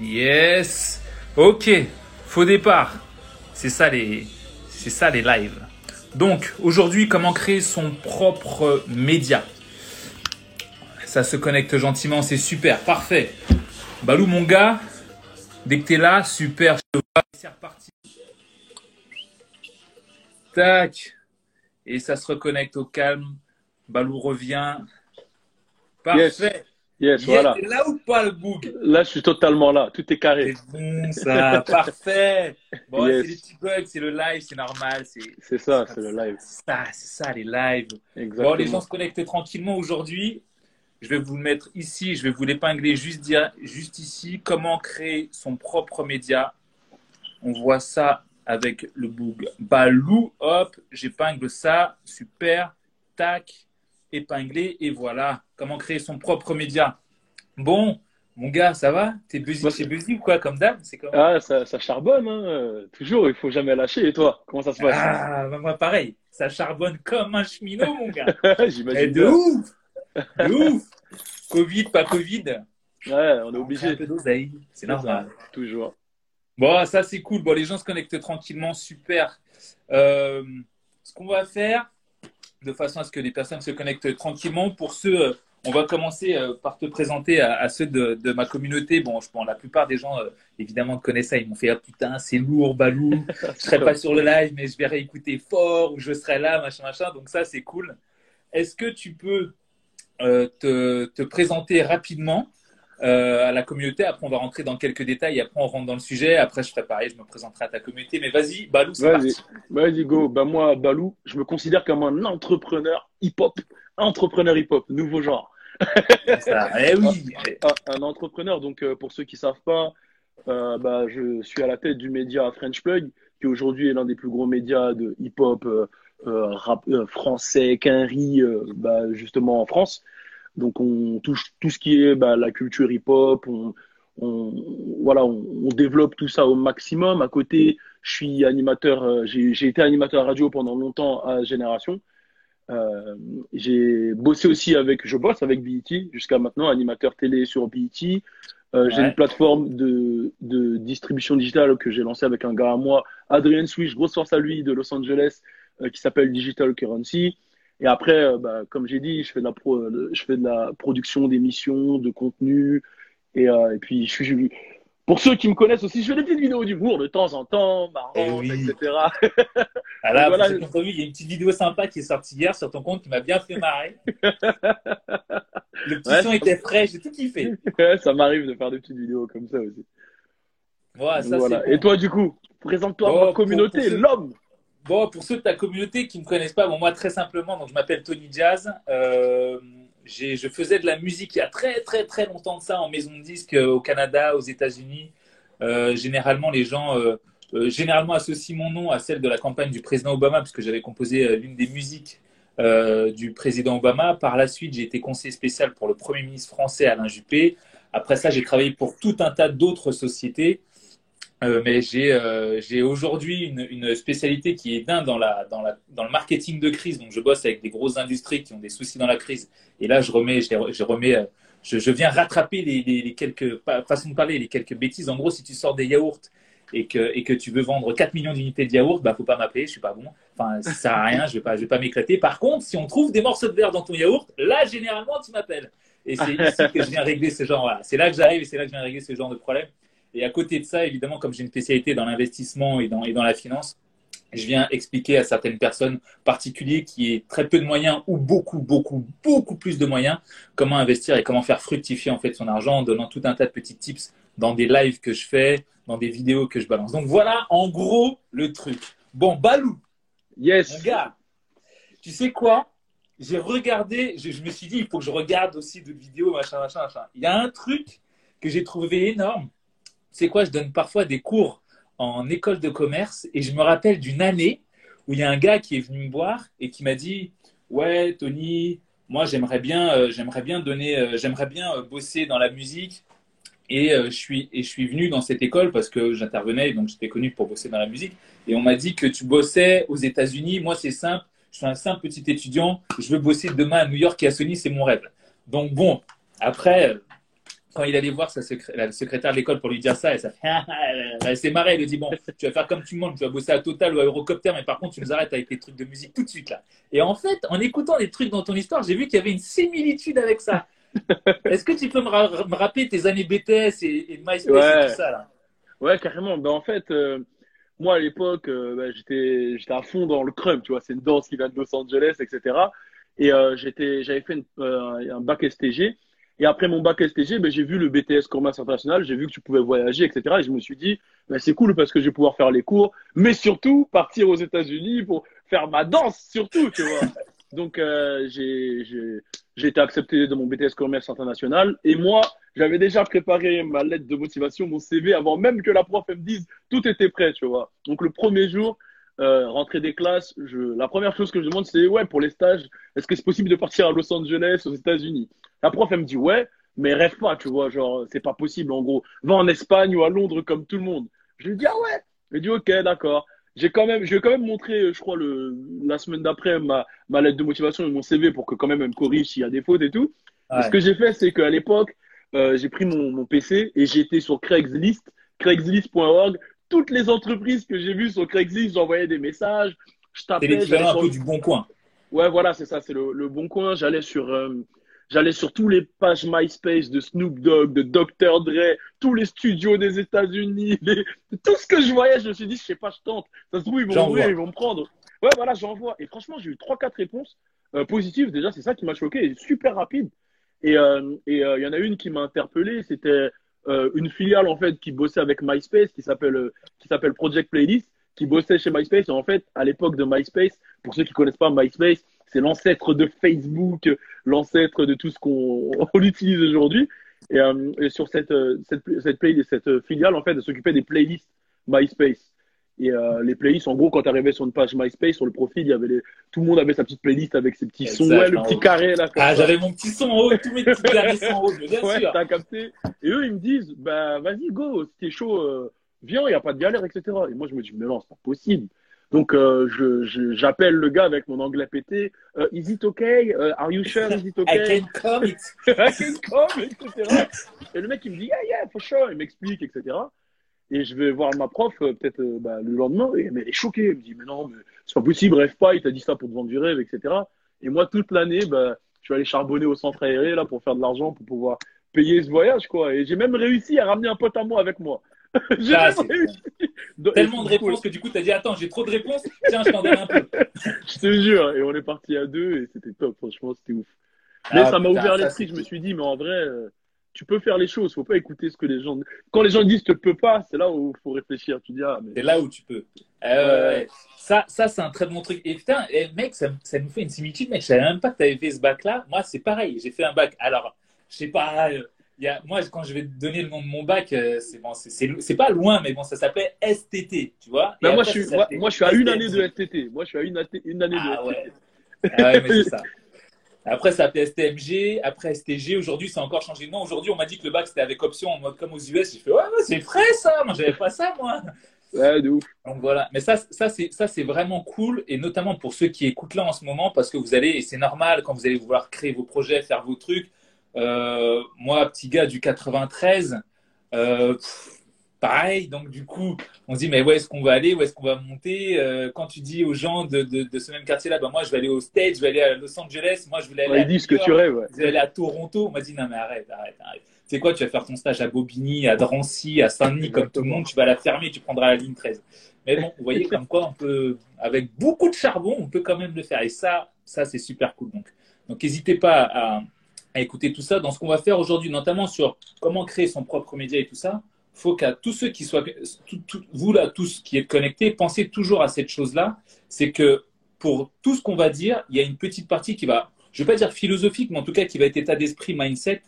Yes. Ok. Faux départ. C'est ça les, c'est ça les lives. Donc aujourd'hui, comment créer son propre média? Ça se connecte gentiment, c'est super, parfait. Balou mon gars, dès que t'es là, super. Je te vois. C'est reparti. Tac. Et ça se reconnecte au calme. Balou revient. Parfait. Yes, voilà. T'es là ou pas le boug? Là, je suis totalement là. Tout est carré. C'est bon ça, parfait. Bon, Yes. c'est les petits bugs, c'est le live, c'est normal. C'est ça, c'est le live. c'est ça, c'est ça les lives. Exactement. Bon, les gens se connectent tranquillement aujourd'hui. Je vais vous le mettre ici, je vais vous l'épingler juste, dire, juste ici. Comment créer son propre média? On voit ça avec le boug Balou. Hop, j'épingle ça. Super. Tac. Épinglé. Et voilà. Comment créer son propre média Bon, mon gars, ça va? T'es busy Moi, c'est- Busy ou quoi comme d'hab? C'est comment? Ah, ça, ça charbonne, hein. Toujours, il faut jamais lâcher. Et toi, comment ça se passe? Ah, bah moi pareil. Ça charbonne comme un cheminot, mon gars. Eh, J'imagine de bien. ouf De ouf Covid, pas Covid? Ouais, on est fait un obligé. peu d'oseille, c'est normal. Toujours. Bon, ça c'est cool. Bon, les gens se connectent tranquillement, super. Euh, ce qu'on va faire, de façon à ce que les personnes se connectent tranquillement, pour ceux, euh, on va commencer euh, par te présenter à, ceux de, ma communauté. Bon, je pense la plupart des gens, euh, évidemment, connaissent ça. Ils m'ont fait ah putain, c'est lourd, Balou. Je serai pas sur le live, mais je vais réécouter fort ou je serai là, machin, machin. Donc ça, c'est cool. Est-ce que tu peux te, te présenter rapidement euh, à la communauté Après, on va rentrer dans quelques détails. Et après, on rentre dans le sujet. Après, je ferai pareil, je me présenterai à ta communauté. Mais vas-y, Balou, c'est Vas-y, parti. vas-y, go. Bah, moi, Balou, je me considère comme un entrepreneur hip-hop. Entrepreneur hip-hop, nouveau genre. Ça, eh oui. Un, un entrepreneur, donc euh, pour ceux qui savent pas, euh, bah, je suis à la tête du média French Plug, qui aujourd'hui est l'un des plus gros médias de hip-hop euh, rap français, quinri, bah, justement en France. Donc on touche tout ce qui est bah, la culture hip-hop, on, on, voilà, on, on développe tout ça au maximum. À côté, je suis animateur, euh, j'ai été animateur radio pendant longtemps à Génération. Euh, j'ai bossé aussi avec, je bosse avec BET jusqu'à maintenant, animateur télé sur BET. Euh, J'ai une plateforme de, de distribution digitale que j'ai lancée avec un gars à moi, Adrien Swish, grosse force à lui de Los Angeles, qui s'appelle Digital Currency. Et après, euh, bah, comme j'ai dit, je fais de la, pro, euh, je fais de la production d'émissions, de contenu. Et, euh, et puis, je suis, pour ceux qui me connaissent aussi, je fais des petites vidéos d'humour de temps en temps, marrantes, Eh oui. etc. Ah là, Voilà. vu, il y a une petite vidéo sympa qui est sortie hier sur ton compte qui m'a bien fait marrer. Le petit Ouais. son était frais, j'ai tout kiffé. ça m'arrive de faire des petites vidéos comme ça aussi. Voilà, ça, Voilà. c'est bon. Et toi, du coup, présente-toi à Bon, ma communauté, l'homme. Bon, pour ceux de ta communauté qui ne me connaissent pas, bon, moi très simplement, donc je m'appelle Tony Jazz. Euh, j'ai- je faisais de la musique il y a très très très longtemps de ça en maison de disques euh, au Canada, aux États-Unis. Euh, généralement, les gens généralement associent mon nom à celle de la campagne du président Obama, puisque j'avais composé l'une des musiques du président Obama. Par la suite, j'ai été conseiller spécial pour le Premier ministre français Alain Juppé. Après ça, j'ai travaillé pour tout un tas d'autres sociétés. Euh, mais j'ai euh, aujourd'hui une, une spécialité qui est dingue dans, la, dans, la, dans le marketing de crise. Donc, je bosse avec des grosses industries qui ont des soucis dans la crise. Et là, je remets, je, remets, euh, je, je viens rattraper les, les, les quelques façons de parler, les quelques bêtises. En gros, si tu sors des yaourts et que, et que tu veux vendre 4 millions d'unités de yaourts, bah, faut pas m'appeler, je suis pas bon. Enfin, ça sert à rien, je vais pas, je vais pas m'éclater. Par contre, si on trouve des morceaux de verre dans ton yaourt, là, généralement, tu m'appelles. Et c'est ici que je viens régler ce genre, voilà. C'est là que j'arrive et c'est là que je viens régler ce genre de problème. Et à côté de ça, évidemment, comme j'ai une spécialité dans l'investissement et dans, et dans la finance, je viens expliquer à certaines personnes particulières qui aient très peu de moyens ou beaucoup, beaucoup, beaucoup plus de moyens, comment investir et comment faire fructifier en fait son argent en donnant tout un tas de petits tips dans des lives que je fais, dans des vidéos que je balance. Donc voilà, en gros, le truc. Bon, Balou, mon Yes. gars, tu sais quoi? J'ai regardé, je, je me suis dit, il faut que je regarde aussi d'autres vidéos, machin, machin, machin. Il y a un truc que j'ai trouvé énorme. C'est quoi Je donne parfois des cours en école de commerce et je me rappelle d'une année où il y a un gars qui est venu me voir et qui m'a dit Ouais, Tony, moi j'aimerais bien, euh, j'aimerais bien donner, euh, j'aimerais bien euh, bosser dans la musique. Et, je suis, et je suis venu dans cette école parce que j'intervenais, donc j'étais connu pour bosser dans la musique. Et on m'a dit que tu bossais aux États-Unis. Moi, c'est simple. Je suis un simple petit étudiant. Je veux bosser demain à New York et à Sony, c'est mon rêve. Donc bon, après, quand il allait voir sa la secrétaire de l'école pour lui dire ça, et ça fait c'est marré. Elle lui dit Bon, tu vas faire comme tout le monde, tu vas bosser à Total ou à Eurocopter, mais par contre, tu nous arrêtes avec tes trucs de musique tout de suite là. Et en fait, en écoutant les trucs dans ton histoire, j'ai vu qu'il y avait une similitude avec ça. Est-ce que tu peux me, rappeler tes années BTS et, MySpace et tout ça là? Ouais, carrément. Ben, en fait, euh, moi à l'époque, euh, ben, j'étais à fond dans le crumb, tu vois, c'est une danse qui vient de Los Angeles, etc. Et euh, j'avais fait un bac STG. Et après mon bac STG, ben, j'ai vu le BTS Commerce International, j'ai vu que tu pouvais voyager, etc. Et je me suis dit, ben, c'est cool parce que je vais pouvoir faire les cours, mais surtout partir aux États-Unis pour faire ma danse, surtout, tu vois. Donc, euh, j'ai été accepté dans mon BTS Commerce International. Et moi, j'avais déjà préparé ma lettre de motivation, mon CV, avant même que la prof me dise tout était prêt, tu vois. Donc, le premier jour, euh, rentrée des classes, je, la première chose que je demande, c'est ouais, pour les stages, est-ce que c'est possible de partir à Los Angeles, aux États-Unis? La prof, elle me dit ouais, mais rêve pas, tu vois, genre, c'est pas possible, en gros. Va en Espagne ou à Londres comme tout le monde. Je lui dis ah ouais. Elle dit ok, d'accord. J'ai quand même, je vais quand même montrer, je crois, le, la semaine d'après, ma, ma lettre de motivation et mon CV pour que quand même elle me corrige s'il y a des fautes et tout. ce que j'ai fait, c'est qu'à l'époque, euh, j'ai pris mon, mon PC et j'étais sur Craigslist, craigslist.org, toutes les entreprises que j'ai vues sur Craigslist, j'envoyais des messages. Je tapais. C'est un peu du bon coin. Ouais, voilà, c'est ça, c'est le, bon coin. J'allais sur, euh, j'allais sur tous les pages MySpace de Snoop Dogg, de Dr. Dre, tous les studios des États-Unis, tout ce que je voyais, je me suis dit, je sais pas, je tente. Ça se trouve, ils vont ils vont me prendre. Ouais, voilà, j'envoie. Et franchement, j'ai eu trois, quatre réponses euh, positives. Déjà, c'est ça qui m'a choqué, super rapide. Et euh, il y en a une qui m'a interpellé, c'était euh, une filiale en fait qui bossait avec MySpace qui s'appelle euh, qui s'appelle Project Playlist qui bossait chez MySpace et en fait à l'époque de MySpace pour ceux qui connaissent pas MySpace c'est l'ancêtre de Facebook l'ancêtre de tout ce qu'on utilise aujourd'hui et, euh, et, sur cette cette cette, play, cette filiale en fait elle s'occupait des playlists MySpace et euh, les playlists, en gros, quand tu arrivais sur une page MySpace, sur le profil, il y avait les... tout le monde avait sa petite playlist avec ses petits sons, ouais, le petit carré là. Ah, j'avais mon petit son en haut, tous mes petits carrés sont en haut, bien ouais, t'as capté. Et eux, ils me disent, bah vas-y, go, si t'es chaud, euh, viens, il n'y a pas de galère, etc. Et moi, je me dis, mais non, c'est pas possible. Donc, euh, je, j'appelle le gars avec mon anglais pété. Uh, is it okay? Uh, are you sure? Is it okay? I can come. I can come, etc. Et le mec, il me dit, yeah, yeah, for sure. Il m'explique, etc. Et je vais voir ma prof euh, peut-être euh, bah, le lendemain, et, elle est choquée. Elle me dit, mais non, mais c'est pas possible, rêve pas, il t'a dit ça pour te vendre du rêve, etc. Et moi, toute l'année, bah, je vais aller charbonner au centre aéré là, pour faire de l'argent, pour pouvoir payer ce voyage. quoi. Et j'ai même réussi à ramener un pote à moi avec moi. j'ai réussi. Tellement de réponses que du coup, tu as dit, attends, j'ai trop de réponses, tiens, je t'en donne un peu. je te jure, et on est parti à deux, et c'était top, franchement, c'était ouf. Mais ah, ça m'a ouvert l'esprit, je me suis dit, mais en vrai... Euh, tu peux faire les choses. Faut pas écouter ce que les gens. Quand les gens disent tu peux pas, c'est là où il faut réfléchir. Tu dis ah, C'est là où tu peux. Euh, ça, ça c'est un très bon truc. Et putain, mec, ça, ça, nous fait une similitude, mec. Je savais même pas que tu avais fait ce bac-là. Moi, c'est pareil. J'ai fait un bac. Alors, je sais pas. Euh, y a, moi, quand je vais donner le nom de mon bac, euh, c'est bon, c'est pas loin, mais bon, ça s'appelait STT, tu vois. Ben, moi, je suis, moi, je suis à une année de STT. Moi, je suis à une, une année ah, de STT. Ouais. Ah ouais, mais c'est ça. Après, ça s'appelait STMG. Après, STG. Aujourd'hui, ça a encore changé de nom. Aujourd'hui, on m'a dit que le bac, c'était avec option en mode comme aux US. J'ai fait, ouais, c'est frais, ça. Moi, j'avais pas ça, moi. Ouais, de ouf. Donc voilà. Mais ça, ça, c'est vraiment cool. Et notamment pour ceux qui écoutent là en ce moment, parce que vous allez, et c'est normal, quand vous allez vouloir créer vos projets, faire vos trucs. Euh, moi, petit gars du 93, euh, pareil. Donc, du coup, on se dit, mais où est-ce qu'on va aller? Où est-ce qu'on va monter? Euh, Quand tu dis aux gens de, de, ce même quartier-là, bah, moi, je vais aller au States, je vais aller à Los Angeles, moi, je voulais aller, à, ce que tu rêves, je vais aller à Toronto. On m'a dit, non, mais arrête, arrête, arrête. Tu sais quoi, tu vas faire ton stage à Bobigny, à Drancy, à Saint-Denis, comme tout le monde, tu vas la fermer, tu prendras la ligne 13. Mais bon, vous voyez comme quoi on peut, avec beaucoup de charbon, on peut quand même le faire. Et ça, ça c'est super cool. Donc, donc n'hésitez pas à, à écouter tout ça dans ce qu'on va faire aujourd'hui, notamment sur comment créer son propre média et tout ça faut qu'à tous ceux qui soient, vous là, tous qui êtes connectés, pensez toujours à cette chose-là. C'est que pour tout ce qu'on va dire, il y a une petite partie qui va, je ne vais pas dire philosophique, mais en tout cas qui va être état d'esprit, mindset,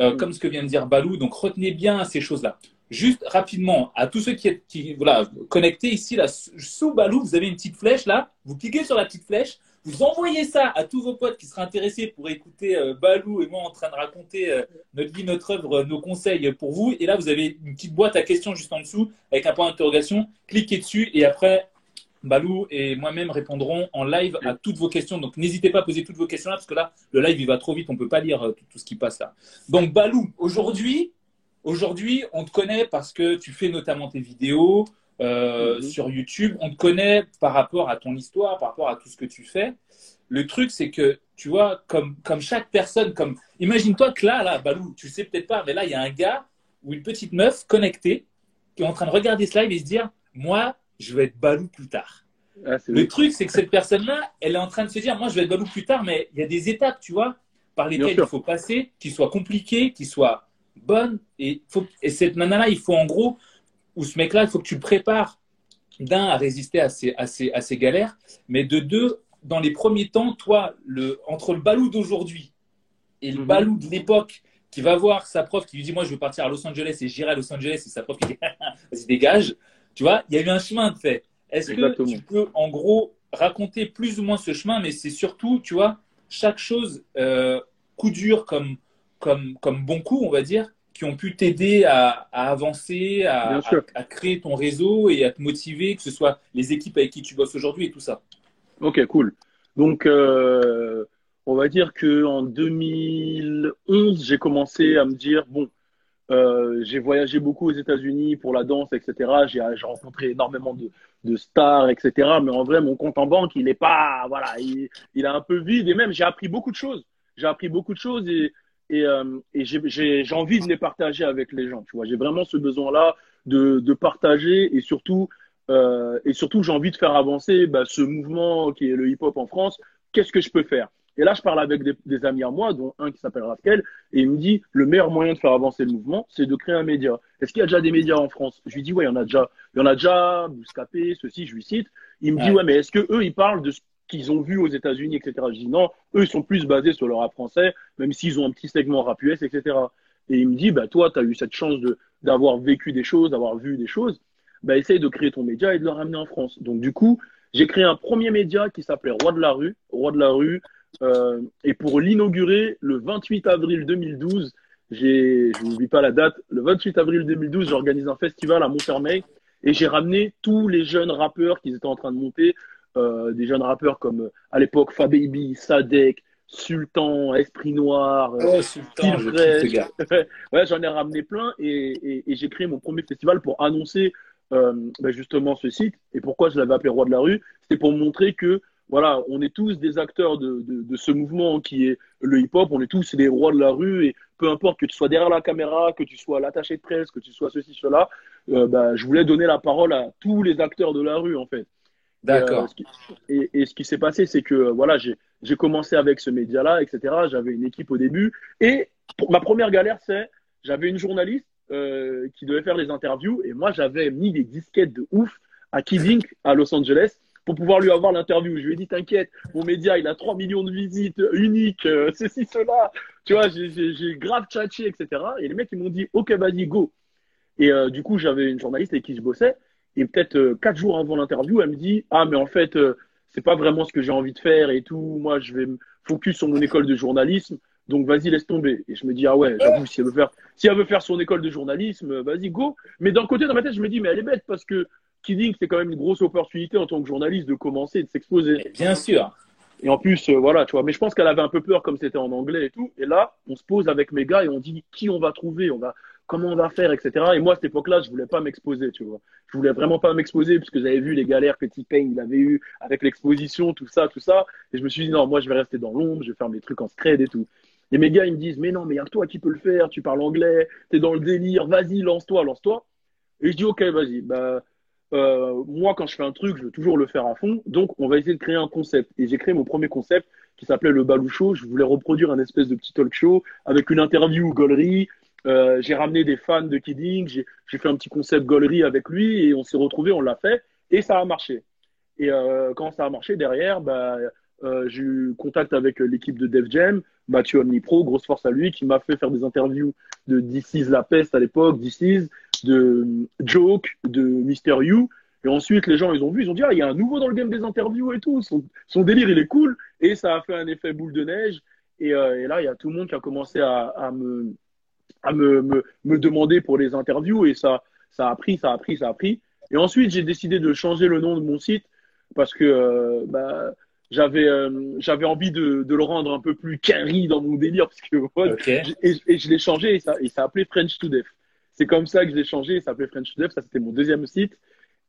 euh, mhm. comme ce que vient de dire Balou. Donc retenez bien ces choses-là. Juste rapidement, à tous ceux qui êtes qui, voilà, connectés ici, là, sous Balou, vous avez une petite flèche là. Vous cliquez sur la petite flèche, vous envoyez ça à tous vos potes qui seraient intéressés pour écouter euh, Balou et moi en train de raconter euh, notre vie, notre œuvre, nos conseils pour vous. Et là, vous avez une petite boîte à questions juste en dessous avec un point d'interrogation. Cliquez dessus et après, Balou et moi-même répondrons en live à toutes vos questions. Donc n'hésitez pas à poser toutes vos questions là, parce que là, le live il va trop vite, on ne peut pas lire euh, tout, ce qui passe là. Donc Balou, aujourd'hui, aujourd'hui, on te connaît parce que tu fais notamment tes vidéos euh, mhm. sur YouTube. On te connaît par rapport à ton histoire, par rapport à tout ce que tu fais. Le truc, c'est que tu vois, comme, comme chaque personne, comme imagine-toi que là, là, Balou, tu sais peut-être pas, mais là, il y a un gars ou une petite meuf connectée qui est en train de regarder ce live et se dire, moi, je vais être Balou plus tard. Ah, le truc, c'est que cette personne-là, elle est en train de se dire, moi, je vais être Balou plus tard, mais il y a des étapes, tu vois, par lesquelles il faut passer, qui soient compliquées, qui soient bonnes. Et, faut, et cette nana-là, il faut en gros, ou ce mec-là, il faut que tu le prépares d'un à résister à ces galères, mais de deux, dans les premiers temps, toi, le, entre le Balou d'aujourd'hui et le mhm. Balou de l'époque, qui va voir sa prof qui lui dit Moi, je veux partir à Los Angeles et j'irai à Los Angeles, et sa prof qui dit Vas-y, dégage. Tu vois, il y a eu un chemin de fait. Est-ce que tu peux, en gros, raconter plus ou moins ce chemin, mais c'est surtout, tu vois, chaque chose, euh, coup dur comme, comme, comme bon coup, on va dire, qui ont pu t'aider à, avancer, à, à, créer ton réseau et à te motiver, que ce soit les équipes avec qui tu bosses aujourd'hui et tout ça Ok, cool. Donc, euh, on va dire que en 2011, j'ai commencé à me dire bon, euh, j'ai voyagé beaucoup aux États-Unis pour la danse, etc. J'ai rencontré énormément de, stars, etc. Mais en vrai, mon compte en banque, il est pas, voilà, il, il est un peu vide. Et même, j'ai appris beaucoup de choses. J'ai appris beaucoup de choses et, et, euh, et j'ai envie de les partager avec les gens. Tu vois, j'ai vraiment ce besoin-là de, de, partager et surtout, euh, et surtout, j'ai envie de faire avancer bah, ce mouvement qui est le hip-hop en France. Qu'est-ce que je peux faire? Et là, je parle avec des, amis à moi, dont un qui s'appelle Raphaël, et il me dit le meilleur moyen de faire avancer le mouvement, c'est de créer un média. Est-ce qu'il y a déjà des médias en France? Je lui dis ouais, il y en a déjà. Il y en a déjà, Bouscapé, ceci, je lui cite. Il me dit ouais, mais est-ce que eux, ils parlent de ce qu'ils ont vu aux États-Unis, etc. Je dis non, eux, ils sont plus basés sur le rap français, même s'ils ont un petit segment rap US, etc. Et il me dit bah toi, tu as eu cette chance de d'avoir vécu des choses, d'avoir vu des choses. Bah, essaye de créer ton média et de le ramener en France. Donc, du coup, j'ai créé un premier média qui s'appelait Roi de la rue. Roi de la rue, euh, et pour l'inaugurer, le 28 avril 2012, j'ai, je n'oublie pas la date, le 28 avril 2012, j'organise un festival à Montfermeil et j'ai ramené tous les jeunes rappeurs qui étaient en train de monter, euh, des jeunes rappeurs comme euh, à l'époque Fababy, Sadek, Sultan, Esprit Noir, oh, Sultan, ouais, j'en ai ramené plein et, et, j'ai créé mon premier festival pour annoncer euh, ben justement ce site. Et pourquoi je l'avais appelé Roi de la rue? C'était pour montrer que voilà, on est tous des acteurs de, de, ce mouvement qui est le hip-hop, on est tous des rois de la rue et peu importe que tu sois derrière la caméra, que tu sois l'attaché de presse, que tu sois ceci, cela, euh, bah, je voulais donner la parole à tous les acteurs de la rue en fait. D'accord. Et, et, ce qui s'est passé, c'est que voilà, j'ai commencé avec ce média-là, etc. J'avais une équipe au début et ma première galère, c'est j'avais une journaliste euh, qui devait faire les interviews et moi j'avais mis des disquettes de ouf à Kid à Los Angeles pour pouvoir lui avoir l'interview. Je lui ai dit, t'inquiète, mon média, il a 3 millions de visites uniques, euh, ceci, cela. Tu vois, j'ai grave tchatché, etc. Et les mecs, ils m'ont dit, OK, vas-y, go. Et euh, du coup, j'avais une journaliste avec qui je bossais. Et peut-être euh, quatre jours avant l'interview, elle me dit, ah, mais en fait, c'est pas vraiment ce que j'ai envie de faire et tout. Moi, je vais me focus sur mon école de journalisme. Donc, vas-y, laisse tomber. Et je me dis, ah ouais, j'avoue, si elle veut faire, si elle veut faire son école de journalisme, vas-y, go. Mais d'un côté, dans ma tête, je me dis, mais elle est bête parce que Kidding, c'est quand même une grosse opportunité en tant que journaliste de commencer et de s'exposer. Bien sûr. Et en plus, euh, voilà, tu vois. Mais je pense qu'elle avait un peu peur comme c'était en anglais et tout. Et là, on se pose avec mes gars et on dit qui on va trouver, on va, comment on va faire, etc. Et moi, à cette époque-là, je voulais pas m'exposer, tu vois. Je voulais vraiment pas m'exposer puisque j'avais vu les galères que T-Pain avait eu avec l'exposition, tout ça, tout ça. Et je me suis dit non, moi, je vais rester dans l'ombre, je vais faire mes trucs en scred et tout. Et mes gars, ils me disent mais non, mais il y a toi qui peux le faire, tu parles anglais, t'es dans le délire, vas-y, lance-toi, lance-toi. Et je dis ok, vas-y, bah euh, moi, quand je fais un truc, je veux toujours le faire à fond. Donc, on va essayer de créer un concept. Et j'ai créé mon premier concept qui s'appelait le Balou Show. Je voulais reproduire un espèce de petit talk show avec une interview gaulerie. Euh, j'ai ramené des fans de Kidding. J'ai fait un petit concept gaulerie avec lui et on s'est retrouvé, on l'a fait et ça a marché. Et euh, quand ça a marché derrière, bah, euh, j'ai eu contact avec l'équipe de Def Jam, Mathieu Omnipro, grosse force à lui, qui m'a fait faire des interviews de DC's La Peste à l'époque, DC's, de Joke, de Mister You. Et ensuite, les gens, ils ont vu, ils ont dit, ah, il y a un nouveau dans le game des interviews et tout. Son, délire, il est cool. Et ça a fait un effet boule de neige. Et, et là, il y a tout le monde qui a commencé à, à, me, à me, me, me, demander pour les interviews. Et ça, ça a pris, ça a pris, ça a pris. Et ensuite, j'ai décidé de changer le nom de mon site parce que bah, j'avais j'avais envie de, de, le rendre un peu plus carry dans mon délire parce que et, je l'ai changé et ça et ça appelé French to Death. C'est comme ça que je l'ai changé, et ça s'appelait French to Death, ça c'était mon deuxième site.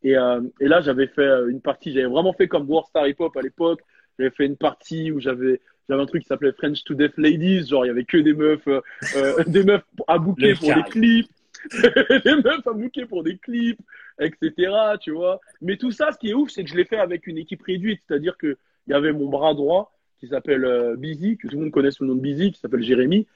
Et, et là j'avais fait une partie, j'avais vraiment fait comme Warstar Hip Hop à l'époque. J'avais fait une partie où j'avais j'avais un truc qui s'appelait French to Death Ladies, genre il y avait que des meufs, euh, euh des meufs à bouquer pour des clips, des meufs à bouquer pour des clips, etc. Tu vois. Mais tout ça, ce qui est ouf, c'est que je l'ai fait avec une équipe réduite, c'est-à-dire que il y avait mon bras droit qui s'appelle euh, Busy, que tout le monde connaît sous le nom de Busy, qui s'appelle Jérémy,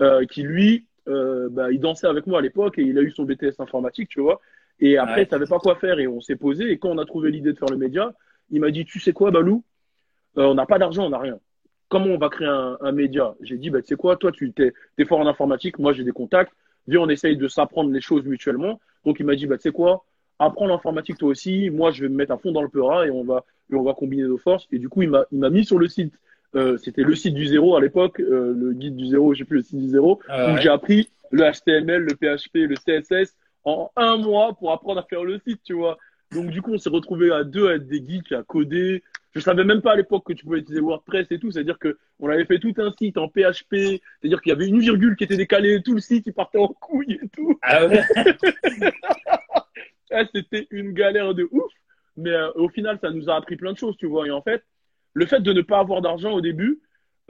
euh, qui lui, euh, bah, il dansait avec moi à l'époque et il a eu son BTS informatique, tu vois. Et après, ouais. il savait pas quoi faire et on s'est posé. Et quand on a trouvé l'idée de faire le média, il m'a dit, tu sais quoi, Balou, on n'a pas d'argent, on n'a rien comment on va créer un, un média J'ai dit, bah, tu sais quoi, toi, tu es, es, fort en informatique, moi, j'ai des contacts. Viens, on essaye de s'apprendre les choses mutuellement. Donc, il m'a dit, bah, tu sais quoi, apprends l'informatique toi aussi. Moi, je vais me mettre à fond dans le Peura et on va, et on va combiner nos forces. Et du coup, il m'a mis sur le site. Euh, C'était le site du zéro à l'époque, euh, le guide du zéro, je sais plus, le site du zéro, ah où j'ai appris le HTML, le PHP, le CSS en un mois pour apprendre à faire le site, tu vois. Donc, du coup, on s'est retrouvé à deux à être des geeks à coder, je savais même pas à l'époque que tu pouvais utiliser WordPress et tout. C'est-à-dire que on avait fait tout un site en PHP. C'est-à-dire qu'il y avait une virgule qui était décalée, tout le site il partait en couille et tout. Ah ouais. Ah, c'était une galère de ouf. Mais euh, au final, ça nous a appris plein de choses, tu vois. Et en fait, le fait de ne pas avoir d'argent au début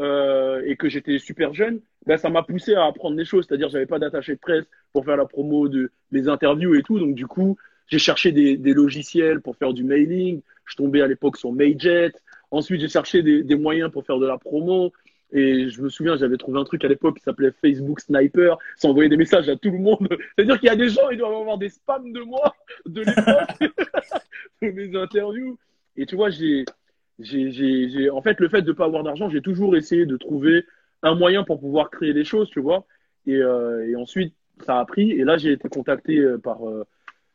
euh, et que j'étais super jeune, ben, ça m'a poussé à apprendre des choses. C'est-à-dire, j'avais pas d'attaché de presse pour faire la promo de les interviews et tout. Donc, du coup, j'ai cherché des, logiciels pour faire du mailing. Je tombais à l'époque sur Mayjet. Ensuite, j'ai cherché des, moyens pour faire de la promo. Et je me souviens, j'avais trouvé un truc à l'époque qui s'appelait Facebook Sniper. Ça envoyait des messages à tout le monde. C'est-à-dire qu'il y a des gens, ils doivent avoir des spams de moi, de mes interviews. Et tu vois, j'ai, j'ai, en fait, le fait de ne pas avoir d'argent, j'ai toujours essayé de trouver un moyen pour pouvoir créer des choses, tu vois. Et, euh, et ensuite, ça a pris. Et là, j'ai été contacté euh, par, euh,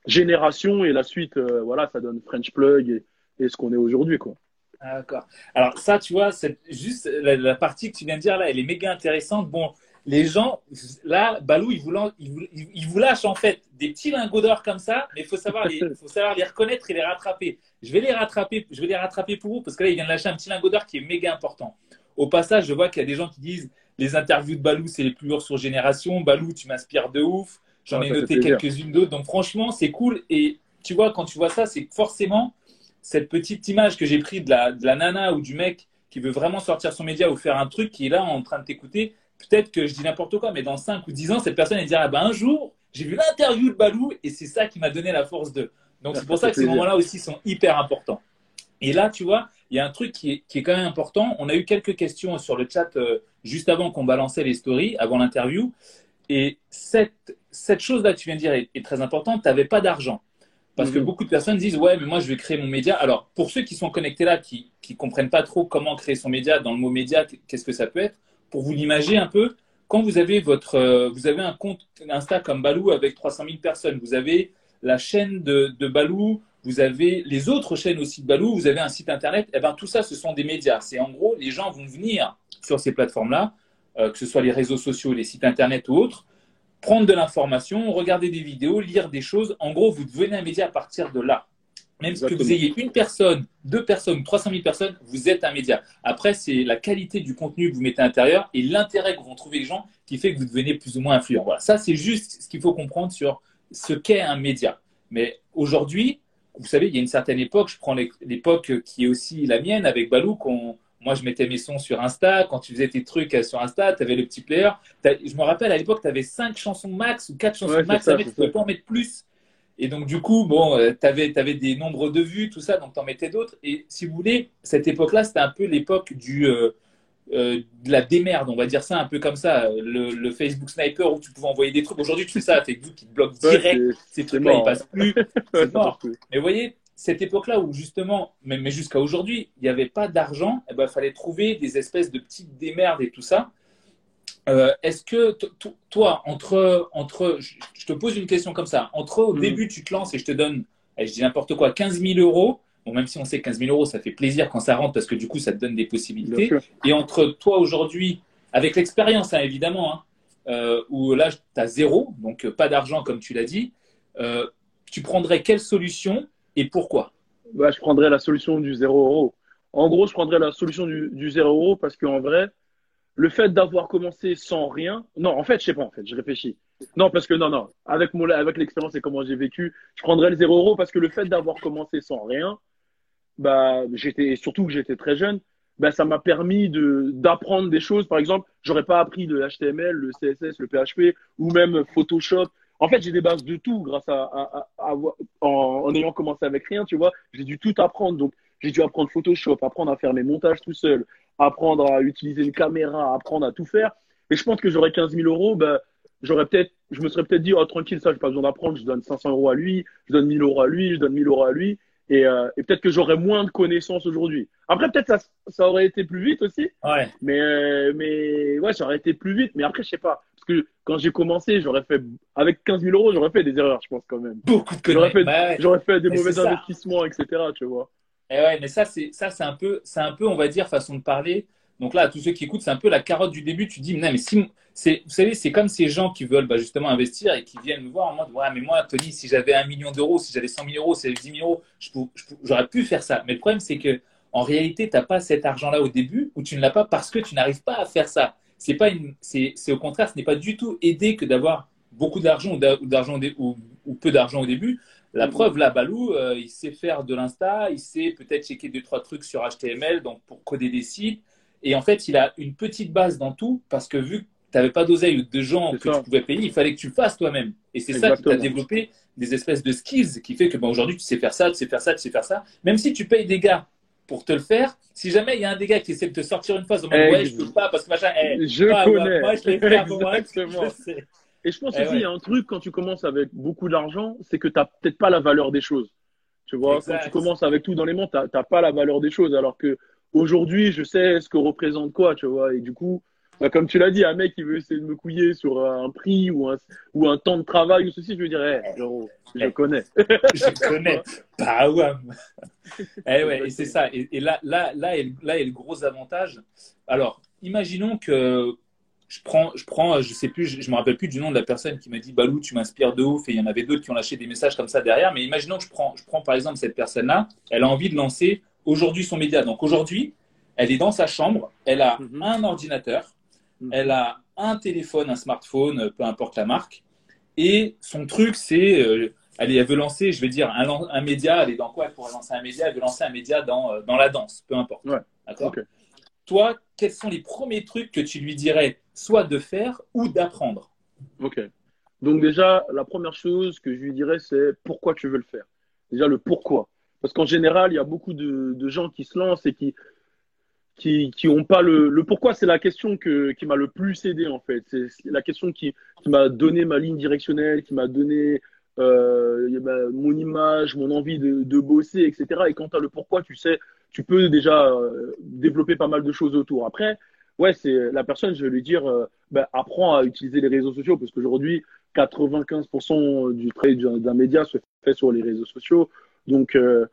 génération et la suite, euh, voilà, ça donne French Plug et, et ce qu'on est aujourd'hui, quoi. D'accord. Alors ça, tu vois, c'est juste la, partie que tu viens de dire là, elle est méga intéressante. Bon, les gens, là, Balou, il vous, il, il vous lâche en fait des petits lingots d'or comme ça, mais il faut savoir, les, reconnaître et les rattraper. Je vais les rattraper, je vais les rattraper pour vous parce que là, il vient de lâcher un petit lingot d'or qui est méga important. Au passage, je vois qu'il y a des gens qui disent les interviews de Balou, c'est les plus lourds sur Génération. Balou, tu m'inspires de ouf. J'en ai noté quelques-unes d'autres. Donc franchement, c'est cool. Et tu vois, quand tu vois ça, c'est forcément cette petite image que j'ai prise de la, de la nana ou du mec qui veut vraiment sortir son média ou faire un truc qui est là en train de t'écouter. Peut-être que je dis n'importe quoi, mais dans 5 ou 10 ans, cette personne, elle dira, ah ben, un jour, j'ai vu l'interview de Balou et c'est ça qui m'a donné la force de. Donc c'est pour ça que ces moments-là aussi sont hyper importants. Et là, tu vois, il y a un truc qui est, qui est, quand même important. On a eu quelques questions sur le chat euh, juste avant qu'on balançait les stories, avant l'interview. Et cette, cette chose-là que tu viens de dire est, très importante. Tu n'avais pas d'argent. Parce que mhm. beaucoup de personnes disent Ouais, mais moi, je vais créer mon média. Alors, pour ceux qui sont connectés là, qui ne comprennent pas trop comment créer son média, dans le mot média, qu'est-ce que ça peut être Pour vous l'imaginer un peu, quand vous avez, votre, euh, vous avez un compte Insta comme Balou avec 300 000 personnes, vous avez la chaîne de, de, Balou, vous avez les autres chaînes aussi de Balou, vous avez un site internet, et eh ben tout ça, ce sont des médias. C'est en gros, les gens vont venir sur ces plateformes-là, euh, que ce soit les réseaux sociaux, les sites internet ou autres, prendre de l'information, regarder des vidéos, lire des choses. En gros, vous devenez un média à partir de là. Même si vous ayez une personne, deux personnes, 300 000 personnes, vous êtes un média. Après, c'est la qualité du contenu que vous mettez à l'intérieur et l'intérêt que vont trouver les gens qui fait que vous devenez plus ou moins influent. Voilà, ça c'est juste ce qu'il faut comprendre sur ce qu'est un média. Mais aujourd'hui, vous savez, il y a une certaine époque, je prends l'époque qui est aussi la mienne avec Balou, qu'on moi, je mettais mes sons sur Insta. Quand tu faisais tes trucs sur Insta, tu avais le petit player. Je me rappelle à l'époque, tu avais 5 chansons max ou 4 chansons max tu ne pouvais pas en mettre plus. Et donc, du coup, bon, euh, tu avais, avais, des nombres de vues, tout ça, donc tu en mettais d'autres. Et si vous voulez, cette époque-là, c'était un peu l'époque du. Euh, euh, de la démerde, on va dire ça un peu comme ça, le, Facebook Sniper où tu pouvais envoyer des trucs. Aujourd'hui, tu fais ça, Facebook qui te bloque direct, ces trucs-là, ils passent plus. Mort. Mais vous voyez, cette époque-là où justement, mais, jusqu'à aujourd'hui, il n'y avait pas d'argent, il eh ben, fallait trouver des espèces de petites démerdes et tout ça. Euh, est-ce que toi, entre, entre, je te pose une question comme ça, entre au mm. début tu te lances et je te donne, je dis n'importe quoi, 15 000 euros, bon, même si on sait que 15 000 euros, ça fait plaisir quand ça rentre parce que du coup, ça te donne des possibilités. Et entre toi aujourd'hui, avec l'expérience hein, évidemment, hein, euh, où là, tu as zéro, donc pas d'argent comme tu l'as dit, euh, tu prendrais quelle solution et pourquoi? Bah, je prendrais la solution du 0 euro. En gros, je prendrais la solution du, du 0 euro parce qu'en vrai, le fait d'avoir commencé sans rien, non, en fait, je sais pas, en fait, je réfléchis. Non, parce que non, non, avec avec l'expérience et comment j'ai vécu, je prendrais le 0 euro parce que le fait d'avoir commencé sans rien, bah, j'étais, surtout que j'étais très jeune, bah, ça m'a permis de, d'apprendre des choses. Par exemple, j'aurais pas appris le HTML, le CSS, le PHP ou même Photoshop. En fait, j'ai des bases de tout grâce à, à, à, en, en, ayant commencé avec rien, tu vois. J'ai dû tout apprendre. Donc, j'ai dû apprendre Photoshop, apprendre à faire mes montages tout seul, apprendre à utiliser une caméra, apprendre à tout faire. Et je pense que j'aurais 15 000 euros, bah, j'aurais peut-être, je me serais peut-être dit, oh, tranquille, ça, j'ai pas besoin d'apprendre, je donne 500 euros à lui, je donne 1000 euros à lui, je donne 1000 euros à lui. Et, euh, et peut-être que j'aurais moins de connaissances aujourd'hui. Après, peut-être ça, ça aurait été plus vite aussi. Ouais. Mais, euh, mais ouais, ça aurait été plus vite. Mais après, je sais pas. Que quand j'ai commencé, j'aurais fait, avec 15 000 euros, j'aurais fait des erreurs, je pense quand même. Beaucoup de J'aurais fait, bah ouais. j'aurais fait des Mais mauvais investissements, etc. Tu vois. Et ouais, mais ça, c'est ça, c'est un peu, c'est un peu, on va dire, façon de parler. Donc là, à tous ceux qui écoutent, c'est un peu la carotte du début. Tu dis, non, mais si, c'est, vous savez, c'est comme ces gens qui veulent bah, justement investir et qui viennent me voir en mode, ouais, mais moi, Tony, si j'avais un million d'euros, si j'avais 100 000 euros, si j'avais 10 000 euros, je je j'aurais pu faire ça. Mais le problème, c'est que en réalité, tu n'as pas cet argent-là au début ou tu ne l'as pas parce que tu n'arrives pas à faire ça. C'est pas une, c'est, c'est au contraire, ce n'est pas du tout aidé que d'avoir beaucoup d'argent ou d'a- ou d'argent au dé- ou, ou peu d'argent au début. La Mhm. preuve, là, Balou, euh, il sait faire de l'Insta, il sait peut-être checker deux, trois trucs sur HTML, donc pour coder des sites. Et en fait, il a une petite base dans tout parce que vu que tu n'avais pas d'oseille ou de gens C'est que ça. tu pouvais payer, il fallait que tu le fasses toi-même. Et c'est ça qui t'a développé des espèces de skills qui fait que aujourd'hui, tu sais faire ça, tu sais faire ça, tu sais faire ça. Même si tu payes des gars pour te le faire, si jamais il y a un des gars qui essaie de te sortir une fois en mode ouais, je peux pas parce que machin, eh, Je connais. moi, je l'ai fait moi, Exactement. je. Et je pense Eh aussi, il ouais. y a un truc quand tu commences avec beaucoup d'argent, c'est que tu n'as peut-être pas la valeur des choses. Tu vois, Exact. quand tu commences avec tout dans les mains, tu n'as pas la valeur des choses. Alors que aujourd'hui, je sais ce que représente quoi, tu vois. Et du coup, bah, comme tu l'as dit, un mec qui veut essayer de me couiller sur un prix ou un, ou un temps de travail ou ceci, je lui dirais, hey, Jérôme, je Eh. connais. je connais. Bah ouais. Eh ouais, et c'est ça. Et, et là, là, là, est, là est le gros avantage. Alors, imaginons que je prends, je prends, je sais plus, je, je me rappelle plus du nom de la personne qui m'a dit Balou, tu m'inspires de ouf. Et il y en avait d'autres qui ont lâché des messages comme ça derrière. Mais imaginons que je prends, je prends par exemple cette personne-là. Elle a envie de lancer aujourd'hui son média. Donc aujourd'hui, elle est dans sa chambre. Elle a Mhm. un ordinateur. Mhm. Elle a un téléphone, un smartphone, peu importe la marque. Et son truc, c'est, euh, elle, elle veut lancer, je vais dire, un, média. Elle est dans quoi? Elle pourrait lancer un média. Elle veut lancer un média dans, euh, dans la danse, peu importe. Ouais. D'accord? Toi, quels sont les premiers trucs que tu lui dirais soit de faire ou d'apprendre? Ok. Donc déjà, la première chose que je lui dirais, c'est pourquoi tu veux le faire? Déjà le pourquoi. Parce qu'en général, il y a beaucoup de, de gens qui se lancent et qui qui qui ont pas le le pourquoi. C'est la question que qui m'a le plus aidé en fait. C'est la question qui qui m'a donné ma ligne directionnelle, qui m'a donné euh, bah, mon image, mon envie de, de bosser, etc. Et quand tu le pourquoi, tu sais, tu peux déjà euh, développer pas mal de choses autour. Après, ouais, c'est la personne, je vais lui dire, euh, bah, apprends à utiliser les réseaux sociaux parce qu'aujourd'hui, 95% du d'un d'un média se fait sur les réseaux sociaux. Donc, euh,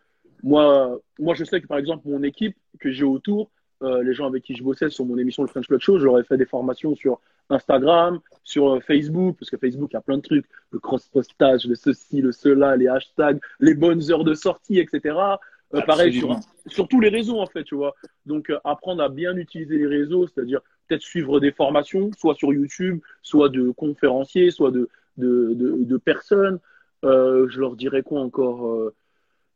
moi, moi, je sais que par exemple, mon équipe que j'ai autour, euh, les gens avec qui je bossais sur mon émission Le French Plug Show, je leur ai fait des formations sur Instagram, sur euh, Facebook, parce que Facebook, il y a plein de trucs, le cross-postage, le ceci, le cela, les hashtags, les bonnes heures de sortie, etc. Euh, pareil sur, sur tous les réseaux, en fait, tu vois. Donc, euh, apprendre à bien utiliser les réseaux, c'est-à-dire peut-être suivre des formations, soit sur YouTube, soit de conférenciers, soit de, de, de, de personnes. Je leur dirais quoi encore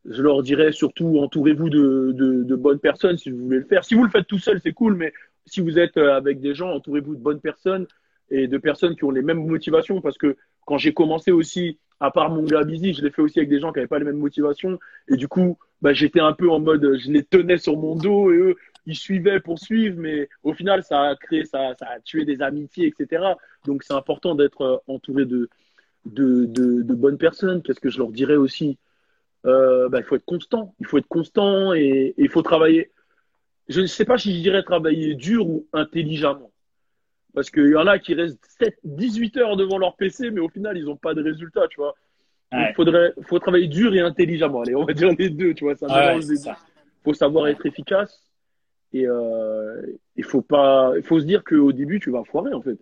Je leur dirais surtout entourez-vous de, de, de bonnes personnes si vous voulez le faire. Si vous le faites tout seul, c'est cool, mais si vous êtes euh, avec des gens, entourez-vous de bonnes personnes et de personnes qui ont les mêmes motivations parce que quand j'ai commencé aussi, à part mon gars je l'ai fait aussi avec des gens qui n'avaient pas les mêmes motivations et du coup, bah, j'étais un peu en mode, je les tenais sur mon dos et eux, ils suivaient pour suivre, mais au final, ça a créé, ça, ça a tué des amitiés, etc. Donc, c'est important d'être euh, entouré de, de, de, de bonnes personnes. Qu'est-ce que je leur dirais aussi? Euh, bah, Il faut être constant. Il faut être constant et, il faut travailler. Je ne sais pas si je dirais travailler dur ou intelligemment. Parce qu'il y en a qui restent 7, 18 heures devant leur PC, mais au final, ils n'ont pas de résultats, tu vois. Donc, Ouais. Il faudrait, faut travailler dur et intelligemment. Allez, on va dire les deux, tu vois. Ça Ouais, mélange c'est les ça. faut savoir Ouais. être efficace et euh, il faut pas il faut se dire qu'au début tu vas foirer en fait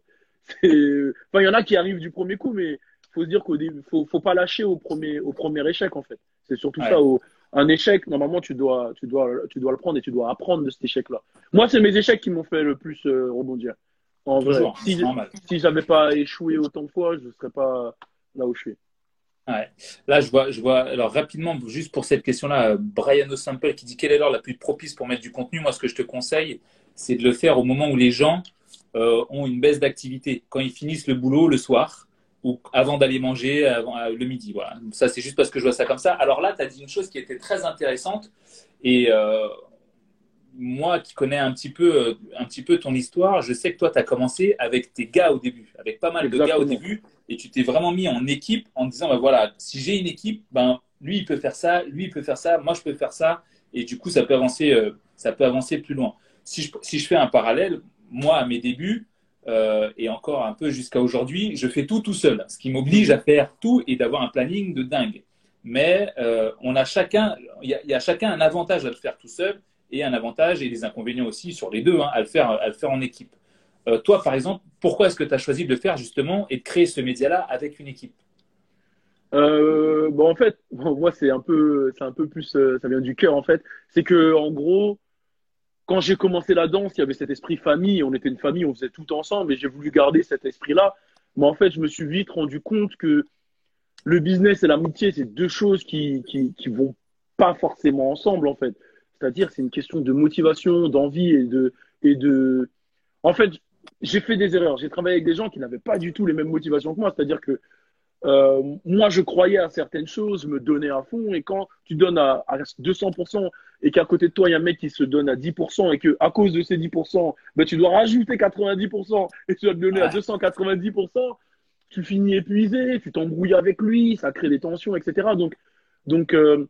enfin il y en a qui arrivent du premier coup mais faut se dire qu'au début faut faut pas lâcher au premier au premier échec en fait c'est surtout Ouais. ça au, un échec, normalement, tu dois, tu, dois, tu dois le prendre et tu dois apprendre de cet échec-là. Moi, c'est mes échecs qui m'ont fait le plus euh, rebondir. En vrai, si, si j'avais pas échoué autant de fois, je ne serais pas là où je suis. Ouais. Là, je vois, je vois. Alors, rapidement, juste pour cette question-là, Brian O'Sample qui dit quelle est l'heure la plus propice pour mettre du contenu? Moi, ce que je te conseille, c'est de le faire au moment où les gens euh, ont une baisse d'activité. Quand ils finissent le boulot le soir ou avant d'aller manger avant, euh, le midi. Voilà. Ça, c'est juste parce que je vois ça comme ça. Alors là, tu as dit une chose qui était très intéressante. Et euh, moi qui connais un petit, peu, un petit peu ton histoire, je sais que toi, tu as commencé avec tes gars au début, avec pas mal de gars au début et tu t'es vraiment mis en équipe en disant, ben voilà, si j'ai une équipe, ben lui il peut faire ça, lui il peut faire ça, moi je peux faire ça, et du coup ça peut avancer, euh, ça peut avancer plus loin. Si je, si je fais un parallèle, moi à mes débuts euh, et encore un peu jusqu'à aujourd'hui, je fais tout tout seul, ce qui m'oblige à faire tout et d'avoir un planning de dingue. Mais euh, on a chacun, il y, a chacun un avantage à le faire tout seul et un avantage et des inconvénients aussi sur les deux, hein, à le faire, à le faire en équipe. Euh, toi, par exemple, pourquoi est-ce que tu as choisi de le faire justement et de créer ce média-là avec une équipe? Bon, en fait, moi, c'est un peu, c'est un peu plus, ça vient du cœur, en fait. C'est que, en gros, quand j'ai commencé la danse, il y avait cet esprit famille. On était une famille, on faisait tout ensemble, et j'ai voulu garder cet esprit-là. Mais en fait, je me suis vite rendu compte que le business et l'amitié, c'est deux choses qui, qui, qui vont pas forcément ensemble, en fait. C'est-à-dire, c'est une question de motivation, d'envie et de, et de. En fait, j'ai fait des erreurs. J'ai travaillé avec des gens qui n'avaient pas du tout les mêmes motivations que moi. C'est-à-dire que euh, moi, je croyais à certaines choses, me donnais à fond. Et quand tu donnes à, 200% et qu'à côté de toi, il y a un mec qui se donne à 10% et que à cause de ces 10%, ben, tu dois rajouter 90% et tu dois te donner à 290%, tu finis épuisé, tu t'embrouilles avec lui, ça crée des tensions, etc. Donc, donc, euh,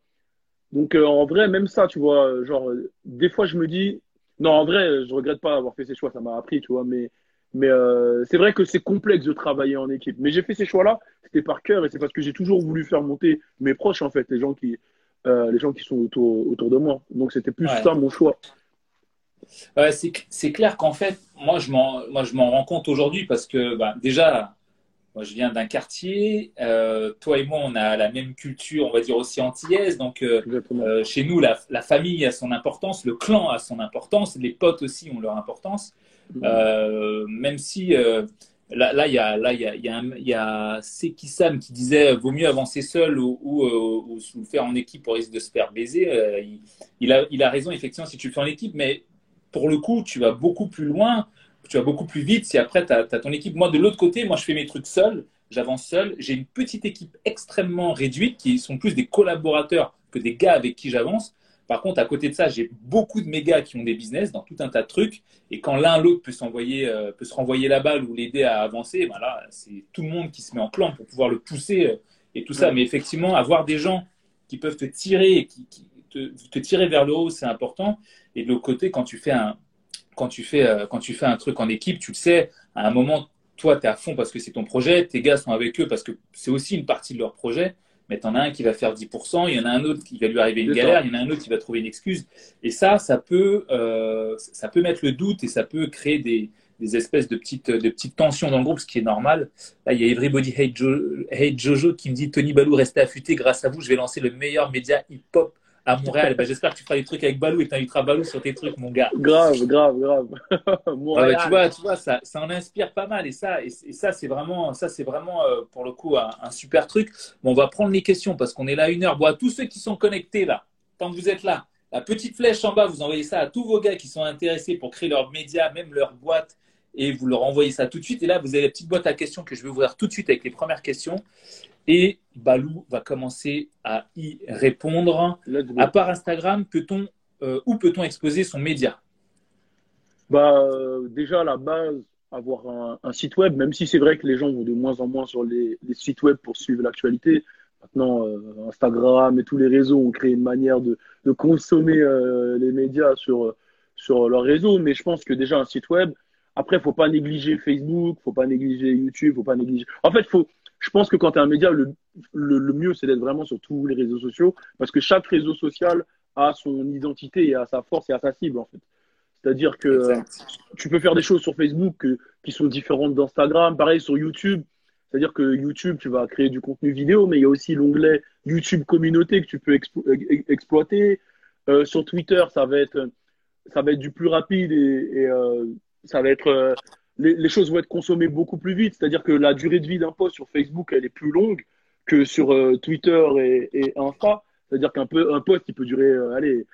donc euh, en vrai, même ça, tu vois, genre, des fois, je me dis, non, en vrai, je regrette pas avoir fait ces choix, ça m'a appris, tu vois, mais, mais euh, c'est vrai que c'est complexe de travailler en équipe. Mais j'ai fait ces choix-là, c'était par cœur et c'est parce que j'ai toujours voulu faire monter mes proches, en fait, les gens qui, euh, les gens qui sont autour, autour de moi. Donc c'était plus ça mon choix. Ouais, c'est clair qu'en fait, moi je m'en rends compte aujourd'hui parce que bah, déjà, moi, je viens d'un quartier. Euh, toi et moi, on a la même culture, on va dire aussi antillaise. Donc, chez nous, la, famille a son importance, le clan a son importance, les potes aussi ont leur importance. Mhm. même si là, il y a, là, il y a, y a, Sekisam qui disait vaut mieux avancer seul ou, ou, le faire en équipe pour risque de se faire baiser. Il, il, a, il a raison, effectivement, si tu le fais en équipe, mais pour le coup, tu vas beaucoup plus loin tu vas beaucoup plus vite si après tu as, ton équipe. Moi, de l'autre côté, moi, je fais mes trucs seul, j'avance seul. J'ai une petite équipe extrêmement réduite qui sont plus des collaborateurs que des gars avec qui j'avance. Par contre, à côté de ça, j'ai beaucoup de mes gars qui ont des business dans tout un tas de trucs. Et quand l'un l'autre peut s'envoyer, euh, peut se renvoyer la balle ou l'aider à avancer, ben là, c'est tout le monde qui se met en clan pour pouvoir le pousser euh, et tout ça. Mais effectivement, avoir des gens qui peuvent te tirer, qui, te, te, tirer vers le haut, c'est important. Et de l'autre côté, quand tu fais un, quand tu fais, euh, quand tu fais un truc en équipe, tu le sais, à un moment, toi, tu es à fond parce que c'est ton projet, tes gars sont avec eux parce que c'est aussi une partie de leur projet, mais tu en as un qui va faire 10%, il y en a un autre qui va lui arriver une galère, il y en a un autre qui va trouver une excuse. Et ça, ça peut, euh, ça peut mettre le doute et ça peut créer des, espèces de petites, de petites tensions dans le groupe, ce qui est normal. Là, il y a Everybody Hate, Jojo qui me dit Tony Balou, restez affûté, grâce à vous, je vais lancer le meilleur média hip-hop à Montréal. Ben, J'espère que tu feras des trucs avec Balou et que tu inviteras Balou sur tes trucs, mon gars. Grave, grave, grave. tu vois, tu vois ça, ça en inspire pas mal. Et ça, et, ça c'est vraiment, ça, vraiment euh, pour le coup un, super truc. Bon, on va prendre les questions parce qu'on est là une heure. Bon, à tous ceux qui sont connectés là, tant que vous êtes là, la petite flèche en bas, vous envoyez ça à tous vos gars qui sont intéressés pour créer leurs médias, même leur boîte et vous leur envoyez ça tout de suite. Et là, vous avez la petite boîte à questions que je vais ouvrir tout de suite avec les premières questions. Et Balou va commencer à y répondre. À part Instagram, peut-on euh, où peut-on exposer son média? Bah, euh, Déjà, à la base, avoir un, site web, même si c'est vrai que les gens vont de moins en moins sur les, sites web pour suivre l'actualité. Maintenant, euh, Instagram et tous les réseaux ont créé une manière de, consommer les médias sur, sur leur réseau. Mais je pense que déjà, un site web, après, il ne faut pas négliger Facebook, il ne faut pas négliger YouTube, faut pas négliger. En fait, faut, je pense que quand tu es un média, le, le, mieux, c'est d'être vraiment sur tous les réseaux sociaux parce que chaque réseau social a son identité et a sa force et a sa cible, en fait. C'est-à-dire que tu peux faire des choses sur Facebook qui sont différentes d'Instagram. Pareil, sur YouTube, C'est-à-dire que YouTube, tu vas créer du contenu vidéo, mais il y a aussi l'onglet YouTube communauté que tu peux exploiter. Euh, sur Twitter, ça va être, ça va être du plus rapide et, euh, ça va être, euh, les, choses vont être consommées beaucoup plus vite. C'est-à-dire que la durée de vie d'un post sur Facebook, elle est plus longue que sur Twitter et, et Insta. C'est-à-dire qu'un peu, un post, il peut durer, allez,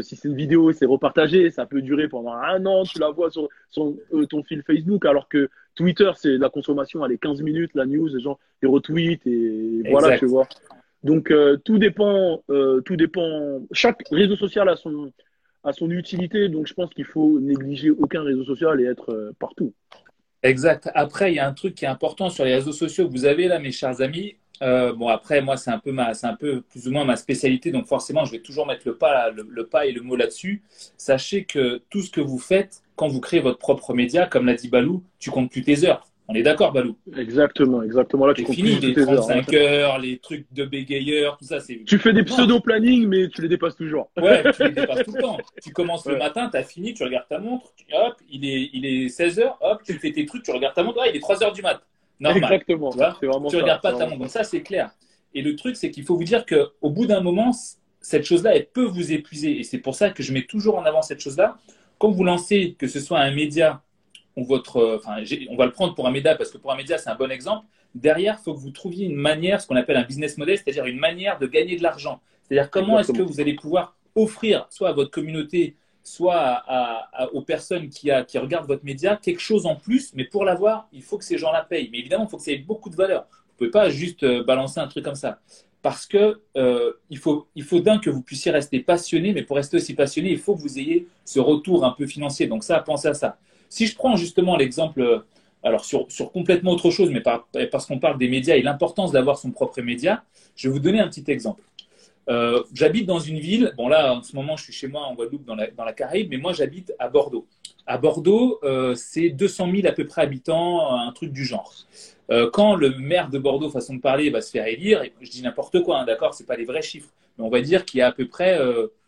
si c'est une vidéo, c'est repartagé, ça peut durer pendant un an, tu la vois sur, sur ton fil Facebook, alors que Twitter, c'est la consommation, elle est 15 minutes, la news, les gens les retweetent et voilà, tu vois. Donc euh, tout dépend, euh, tout dépend. Chaque réseau social a son a son utilité, donc je pense qu'il faut négliger aucun réseau social et être euh, partout. Exact. Après, il y a un truc qui est important sur les réseaux sociaux que vous avez là, mes chers amis. bon, après, moi, c'est un peu ma, c'est un peu plus ou moins ma spécialité, donc forcément, je vais toujours mettre le pas, le pas et le mot là-dessus. Sachez que tout ce que vous faites, quand vous créez votre propre média, comme l'a dit Balou, tu comptes plus tes heures. On est d'accord, Balou Exactement, exactement. Là, tu comptes fini, les 35 heures, les trucs de bégayeur, tout ça. c'est. Tu fais des pseudo-planning, mais tu les dépasses toujours. Ouais, tu les dépasses tout le temps. Tu commences le matin, tu as fini, tu regardes ta montre, hop, il est, il est 16 heures, hop, tu fais tes trucs, tu regardes ta montre, il est 3 heures du mat. Normal. Exactement. Tu, vois tu regardes pas ta montre. Donc ça, c'est clair. Et le truc, c'est qu'il faut vous dire qu'au bout d'un moment, cette chose-là, elle peut vous épuiser. Et c'est pour ça que je mets toujours en avant cette chose-là quand vous lancez, que ce soit un média votre, euh, enfin, on va le prendre pour un média parce que pour un média c'est un bon exemple. Derrière, il faut que vous trouviez une manière, ce qu'on appelle un business model, c'est-à-dire une manière de gagner de l'argent. C'est-à-dire comment est-ce que vous allez pouvoir offrir, soit à votre communauté, soit aux personnes qui, a, qui regardent votre média, quelque chose en plus. Mais pour l'avoir, il faut que ces gens-la payent. Mais évidemment, il faut que ça ait beaucoup de valeur. Vous ne pouvez pas juste euh, balancer un truc comme ça parce que euh, il faut, il faut d'un que vous puissiez rester passionné, mais pour rester aussi passionné, il faut que vous ayez ce retour un peu financier. Donc ça, pensez à ça. Si je prends justement l'exemple, euh, alors sur, complètement autre chose, mais parce qu'on parle des médias et l'importance d'avoir son propre média, je vais vous donner un petit exemple. Euh, j'habite dans une ville, bon là en ce moment je suis chez moi en Guadeloupe dans la, dans Caraïbe, mais moi j'habite à Bordeaux. À Bordeaux, c'est 200 000 à peu près habitants, un truc du genre. Euh, quand le maire de Bordeaux, façon de parler, va se faire élire, je dis n'importe quoi, hein, d'accord, c'est pas les vrais chiffres, mais on va dire qu'il y a à peu près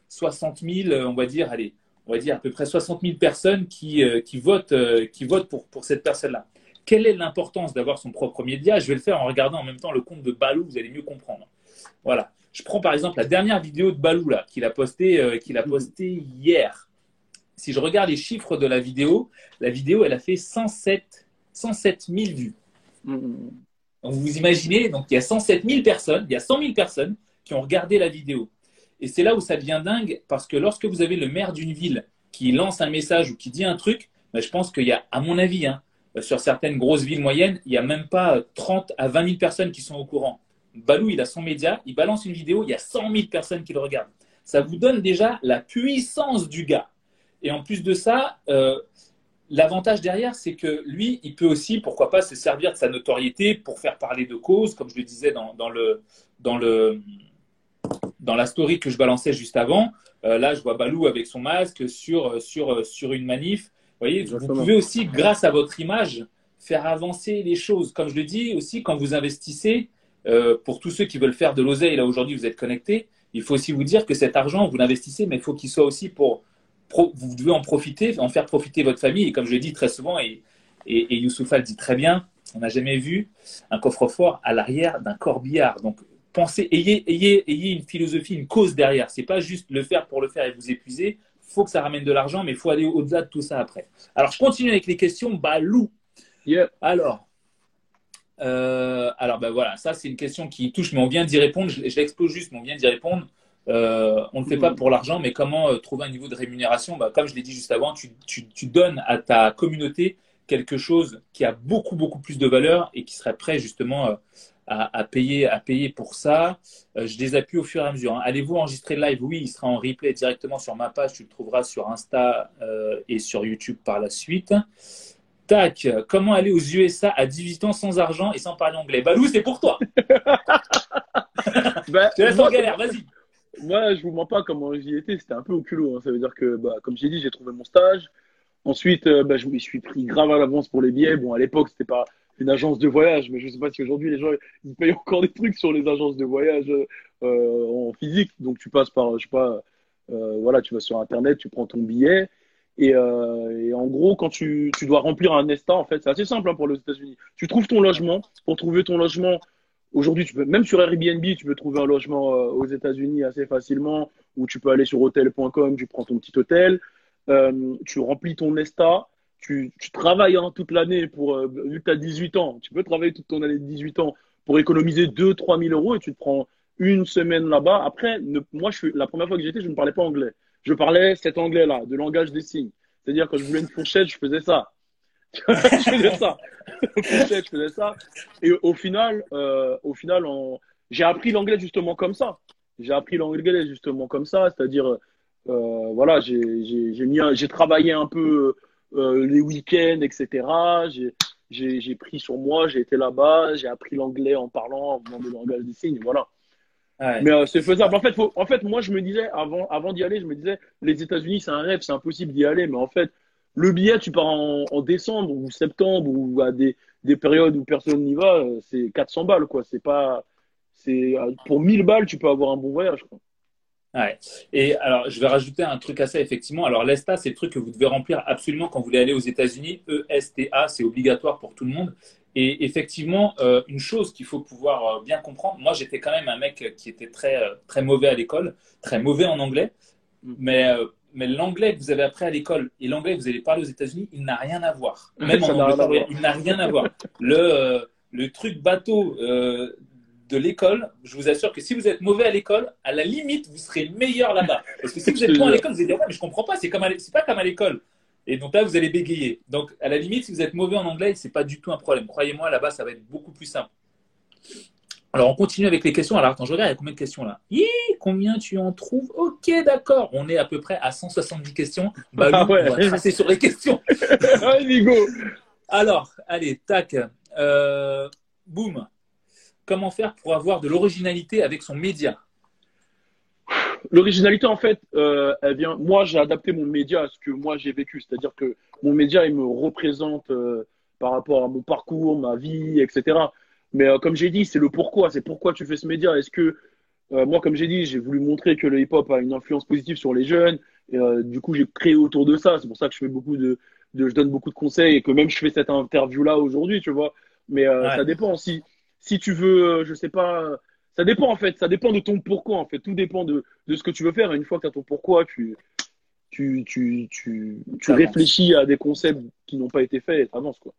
60 euh, 000, on va dire, allez, on va dire à peu près 60 000 personnes qui, euh, qui votent, qui votent pour, pour cette personne-là. Quelle est l'importance d'avoir son propre média? Je vais le faire en regardant en même temps le compte de Balou, vous allez mieux comprendre. Voilà. Je prends par exemple la dernière vidéo de Balou là, qu'il a posté, qu'il a posté hier. Si je regarde les chiffres de la vidéo, la vidéo elle a fait 107, 107 000 vues. Donc vous imaginez, donc il y a 107 000 personnes, il y a 100 000 personnes qui ont regardé la vidéo. Et c'est là où ça devient dingue, parce que lorsque vous avez le maire d'une ville qui lance un message ou qui dit un truc, ben, je pense qu'il y a, à mon avis, hein, sur certaines grosses villes moyennes, il n'y a même pas 30 à 20 000 personnes qui sont au courant. Balou, il a son média, il balance une vidéo, il y a 100 000 personnes qui le regardent. Ça vous donne déjà la puissance du gars. Et en plus de ça, euh, L'avantage derrière, c'est que lui, il peut aussi, pourquoi pas, se servir de sa notoriété pour faire parler de cause, comme je le disais dans, le, dans, le, dans la story que je balançais juste avant. Euh, là, je vois Balou avec son masque sur, sur, sur une manif. Vous voyez, vous pouvez aussi, grâce à votre image, faire avancer les choses. Comme je le dis aussi, quand vous investissez, euh, pour tous ceux qui veulent faire de l'oseille, là aujourd'hui vous êtes connectés, il faut aussi vous dire que cet argent, vous l'investissez, mais il faut qu'il soit aussi pour vous devez en profiter, en faire profiter votre famille. Et comme je le dis très souvent, et, et, et Youssoufa le dit très bien, on n'a jamais vu un coffre-fort à l'arrière d'un corbillard. Donc, pensez, ayez, ayez, ayez une philosophie, une cause derrière. C'est pas juste le faire pour le faire et vous épuiser. faut que ça ramène de l'argent, mais il faut aller au-delà de tout ça après. Alors, je continue avec les questions. Balou. Alors, euh, alors ben voilà, ça c'est une question qui touche, mais on vient d'y répondre. Je, je l'expose juste, mais on vient d'y répondre. Euh, on ne le fait pas pour l'argent, mais comment euh, trouver un niveau de rémunération? Bah, Comme je l'ai dit juste avant, tu, donnes à ta communauté quelque chose qui a beaucoup, beaucoup plus de valeur et qui serait prêt justement euh, à, payer, à payer pour ça. je les appuie au fur et à mesure. Hein. Allez-vous enregistrer le live? Oui, il sera en replay directement sur ma page. Tu le trouveras sur Insta et sur YouTube par la suite. Tac, comment aller aux USA à 18 ans sans argent et sans parler anglais? Balou, c'est pour toi. bah, je te laisse en galère, vas-y moi, je vous mens pas comment j'y étais. C'était un peu au culot. Hein. Ça veut dire que, bah, comme j'ai dit, j'ai trouvé mon stage. Ensuite, euh, bah, je me suis pris grave à l'avance pour les billets. Bon, à l'époque, c'était pas une agence de voyage, mais je sais pas si aujourd'hui les gens ils payent encore des trucs sur les agences de voyage euh, en physique. Donc, tu passes par, je sais pas, euh, voilà, tu vas sur Internet, tu prends ton billet Et, et, en gros, quand tu, tu dois remplir un ESTA, en fait, c'est assez simple hein, pour les États-Unis. Tu trouves ton logement. Pour trouver ton logement, aujourd'hui, tu peux même sur Airbnb, tu peux trouver un logement aux États-Unis assez facilement. Ou tu peux aller sur hotel.com, tu prends ton petit hôtel, tu remplis ton ESTA tu, travailles hein, toute l'année pour, euh, vu que tu as 18 ans, tu peux travailler toute ton année de 18 ans pour économiser 2-3 000 euros et tu te prends une semaine là-bas. Après, moi, je la première fois que j'étais, je ne parlais pas anglais. Je parlais cet anglais-là, de langage des signes. C'est-à-dire, quand je voulais une fourchette, je faisais ça. je faisais ça. fourchette, je faisais ça. Et au final, euh, au final, j'ai appris l'anglais justement comme ça. J'ai appris l'anglais justement comme ça. C'est-à-dire, euh, voilà, j'ai travaillé un peu euh, les week-ends, etc. J'ai pris sur moi, j'ai été là-bas, j'ai appris l'anglais en parlant, en faisant des langages des signes, voilà. Mais euh, c'est faisable. En fait, en fait, moi, je me disais, avant, avant d'y aller, je me disais, les États-Unis, c'est un rêve, c'est impossible d'y aller. Mais en fait, le billet, tu pars en, décembre ou septembre ou à des, des périodes où personne n'y va, euh, c'est 400 balles, quoi. C'est pas, c'est, pour 1000 balles, tu peux avoir un bon voyage, quoi. Ouais. Et alors, je vais rajouter un truc à ça, effectivement. Alors, l'ESTA, c'est le truc que vous devez remplir absolument quand vous voulez aller aux États-Unis. ESTA, c'est obligatoire pour tout le monde. Et effectivement, euh, une chose qu'il faut pouvoir euh, bien comprendre, moi, j'étais quand même un mec qui était très, euh, très mauvais à l'école, très mauvais en anglais. Mais, mais l'anglais que vous avez appris à l'école et l'anglais que vous allez parler aux États-Unis, il n'a rien à voir. Même en anglais, il n'a rien à voir. Le, le truc bateau de l'école, je vous assure que si vous êtes mauvais à l'école, à la limite, vous serez meilleur là-bas. Parce que si vous êtes bon à l'école, vous allez dire, ouais, mais je comprends pas, c'est comme c'est pas comme à l'école. Et donc là, vous allez bégayer. Donc, à la limite, si vous êtes mauvais en anglais, c'est pas du tout un problème. Croyez-moi, là-bas, ça va être beaucoup plus simple. Alors, on continue avec les questions. Alors, attends, je regarde, il y a combien de questions là? Combien tu en trouves? Ok, d'accord. On est à peu près à 170 questions. Bah, ah ouais. on va tracer sur les questions. allez, go Alors, allez, tac. Euh, boum comment faire pour avoir de l'originalité avec son média? L'originalité, en fait, euh, elle vient. Moi, j'ai adapté mon média à ce que moi j'ai vécu. C'est-à-dire que mon média, il me représente euh, par rapport à mon parcours, ma vie, etc. Mais euh, comme j'ai dit, c'est le pourquoi. C'est pourquoi tu fais ce média. Est-ce que moi, comme j'ai dit, j'ai voulu montrer que le hip-hop a une influence positive sur les jeunes. Et, du coup, j'ai créé autour de ça. C'est pour ça que je fais beaucoup de, je donne beaucoup de conseils et que même je fais cette interview-là aujourd'hui, tu vois. Mais ça dépend aussi si tu veux, euh, je sais pas, ça dépend en fait, ça dépend de ton pourquoi en fait, tout dépend de, de ce que tu veux faire. Et une fois que tu as ton pourquoi, tu, tu, tu, tu, tu réfléchis à des concepts qui n'ont pas été faits et tu avances quoi.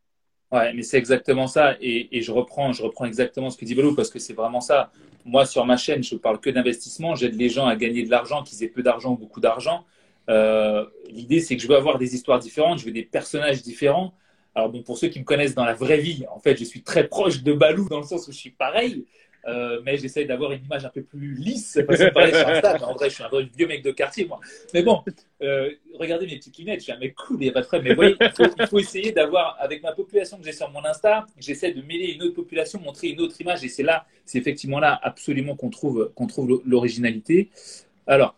Ouais, mais c'est exactement ça. Et, et, je reprends, je reprends exactement ce que dit Valou parce que c'est vraiment ça. Moi, sur ma chaîne, je parle que d'investissement. J'aide les gens à gagner de l'argent, qu'ils aient peu d'argent ou beaucoup d'argent. Euh, L'idée, c'est que je veux avoir des histoires différentes, je veux des personnages différents. Alors bon, pour ceux qui me connaissent dans la vraie vie, en fait, je suis très proche de Balou dans le sens où je suis pareil, euh, mais j'essaie d'avoir une image un peu plus lisse. Parce que pareil, mais en vrai, je suis un vieux mec de quartier, moi. Mais bon, euh, regardez mes petites lunettes, je suis un mec cool, il n'y a pas de problème. Mais voyez, il faut, essayer d'avoir, avec ma population que j'ai sur mon Insta, j'essaie de mêler une autre population, montrer une autre image, et c'est là, c'est effectivement là absolument qu'on trouve, qu'on trouve l'originalité. Alors,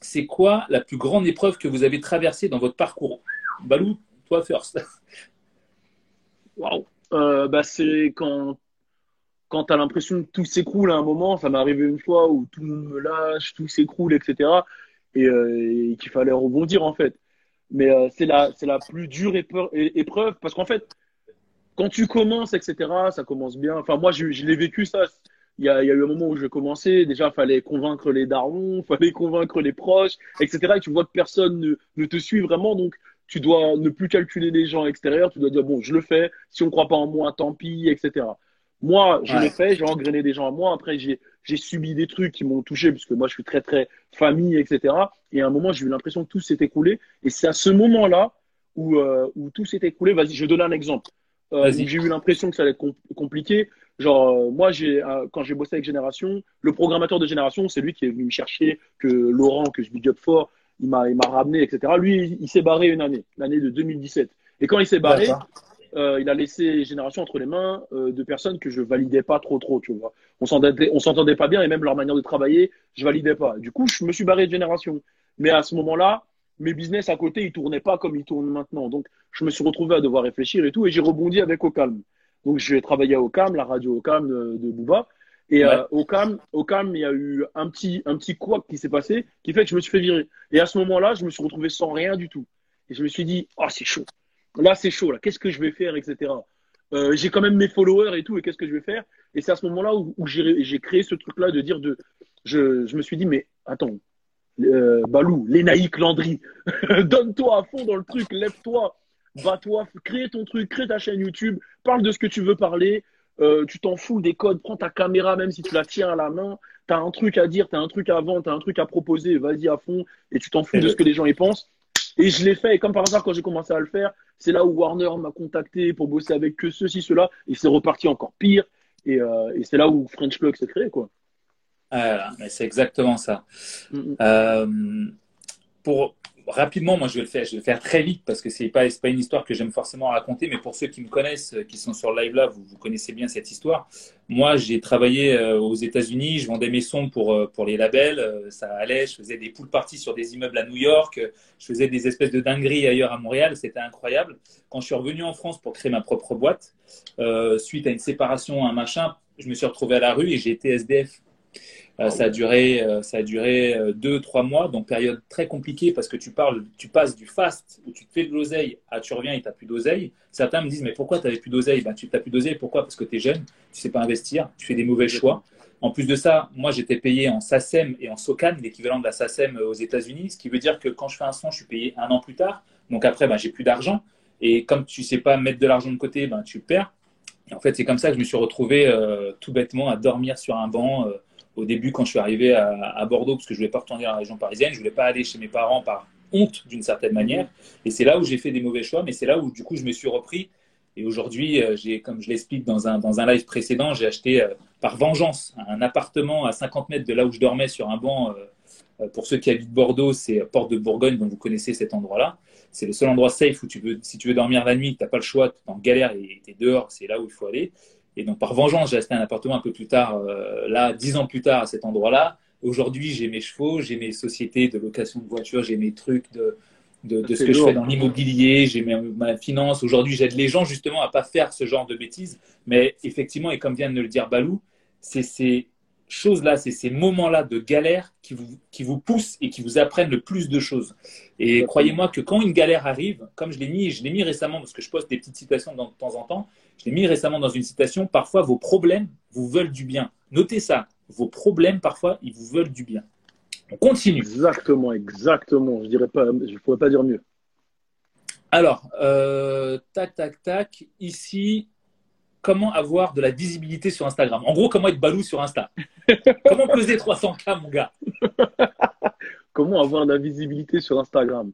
c'est quoi la plus grande épreuve que vous avez traversée dans votre parcours? Balou, toi first. Waouh euh, bah, C'est quand, quand tu as l'impression que tout s'écroule à un moment. Ça m'est arrivé une fois où tout me lâche, tout s'écroule, etc. Euh, et, qu'il fallait rebondir, en fait. Mais euh, c'est la, la plus dure épreuve parce qu'en fait, quand tu commences, etc., ça commence bien. Enfin, moi, je, l'ai vécu, ça. Il y, a, il y, a, eu un moment où je commençais, déjà, fallait convaincre les darons, fallait convaincre les proches, etc. Et tu vois que personne ne, ne te suit vraiment. Donc, tu dois ne plus calculer les gens extérieurs, tu dois dire, bon, je le fais, si on ne croit pas en moi, tant pis, etc. Moi, je l'ai fait, j'ai engrainé des gens à moi, après, j'ai, j'ai subi des trucs qui m'ont touché, parce que moi, je suis très, très famille, etc. Et à un moment, j'ai eu l'impression que tout s'est écoulé. Et c'est à ce moment-là où, euh, où tout s'est écoulé. Vas-y, je donne un exemple. Euh, j'ai eu l'impression que ça allait être compliqué. Genre, euh, moi, j'ai, euh, quand j'ai bossé avec Génération, le programmateur de Génération, c'est lui qui est venu me chercher, que Laurent, que je big up fort, il m'a, il m'a ramené, etc. Lui, il, s'est barré une année, l'année de 2017. Et quand il s'est barré, euh, il a laissé Génération entre les mains euh, de personnes que je validais pas trop, trop, tu vois. On s'entendait, on s'entendait pas bien et même leur manière de travailler, je validais pas. Du coup, je me suis barré de Génération. Mais à ce moment-là, mes business à côté, ils tournaient pas comme ils tournent maintenant. Donc, je me suis retrouvé à devoir réfléchir et tout, et j'ai rebondi avec Ocalm. Donc, j'ai travaillé à Ocam, la radio Ocam de, de Booba. Et euh, au calme, au calme, il y a eu un petit, un petit couac qui s'est passé, qui fait que je me suis fait virer. Et à ce moment-là, je me suis retrouvé sans rien du tout. Et je me suis dit, oh, c'est chaud. Là, c'est chaud. Là, qu'est-ce que je vais faire, etc. Euh, j'ai quand même mes followers et tout, et qu'est-ce que je vais faire? Et c'est à ce moment-là où, j'ai créé ce truc-là de dire de, je, je, me suis dit, mais attends, euh, Balou, Lénaïque Landry, donne-toi à fond dans le truc, lève-toi, va-toi, crée ton truc, crée ta chaîne YouTube, parle de ce que tu veux parler, euh, tu t'en fous des codes, prends ta caméra même si tu la tiens à la main, tu as un truc à dire, tu as un truc à vendre, tu as un truc à proposer, vas-y à fond, et tu t'en fous de ce que les gens y pensent. Et je l'ai fait, et comme par hasard, quand j'ai commencé à le faire, c'est là où Warner m'a contacté pour bosser avec que ceci, cela, et c'est reparti encore pire, et, euh, et c'est là où French Plug s'est créé, quoi. Ah, mais c'est exactement ça. Mm, mm. Euh, pour, rapidement, moi je vais le faire, je vais le faire très vite parce que c'est pas, pas une histoire que j'aime forcément raconter, mais pour ceux qui me connaissent, qui sont sur live là, vous, vous connaissez bien cette histoire. Moi, j'ai travaillé euh, aux États-Unis, je vendais mes sons pour euh, pour les labels, euh, ça allait, je faisais des poules parties sur des immeubles à New York, je faisais des espèces de dingueries ailleurs à Montréal, c'était incroyable. Quand je suis revenu en France pour créer ma propre boîte, suite à une séparation, un machin, je me suis retrouvé à la rue et j'ai été SDF. Euh, ça a duré, euh, ça a duré euh, deux, trois mois, donc période très compliquée parce que tu parles, tu passes du fast où tu te fais de l'oseille à tu reviens et tu n'as plus d'oseille. Certains me disent mais pourquoi tu n'avais plus d'oseille? Ben, Tu n'as plus d'oseille, pourquoi? Parce que tu es jeune, tu sais pas investir, tu fais des mauvais choix. En plus de ça, moi j'étais payé en SACEM et en SOCAN, l'équivalent de la SACEM aux États-Unis, ce qui veut dire que quand je fais un son, je suis payé un an plus tard. Donc après, ben, j'ai plus d'argent. Et comme tu sais pas mettre de l'argent de côté, ben, tu perds. Et en fait, c'est comme ça que je me suis retrouvé tout bêtement à dormir sur un banc au début, quand je suis arrivé à, Bordeaux, parce que je ne voulais pas retourner dans la région parisienne, je ne voulais pas aller chez mes parents par honte d'une certaine manière. Et c'est là où j'ai fait des mauvais choix, mais c'est là où du coup je me suis repris. Et aujourd'hui, euh, j'ai, comme je l'explique dans un, dans un live précédent, j'ai acheté euh, par vengeance un appartement à 50 mètres de là où je dormais sur un banc. Euh, pour ceux qui habitent Bordeaux, c'est Porte de Bourgogne, donc vous connaissez cet endroit-là. C'est le seul endroit safe où tu veux, si tu veux dormir la nuit, tu n'as pas le choix, tu es en galère et tu es dehors, c'est là où il faut aller. Et donc, par vengeance, j'ai acheté un appartement un peu plus tard, euh, là, dix ans plus tard, à cet endroit-là. Aujourd'hui, j'ai mes chevaux, j'ai mes sociétés de location de voitures, j'ai mes trucs de, de, de ce que je fais dans l'immobilier, j'ai ma finance. Aujourd'hui, j'aide les gens justement à pas faire ce genre de bêtises. Mais effectivement, et comme vient de le dire Balou, c'est ces choses-là, c'est ces moments-là de galère qui vous, qui vous poussent et qui vous apprennent le plus de choses. Et croyez-moi que quand une galère arrive, comme je l'ai mis, je l'ai mis récemment parce que je poste des petites citations de temps en temps, je l'ai mis récemment dans une citation, parfois vos problèmes vous veulent du bien. Notez ça, vos problèmes parfois ils vous veulent du bien. On continue. Exactement, exactement. Je dirais pas, je pourrais pas dire mieux. Alors, euh, tac, tac, tac. Ici, comment avoir de la visibilité sur Instagram? En gros, comment être balou sur Insta? Comment peser 300K, mon gars? Comment avoir de la visibilité sur Instagram?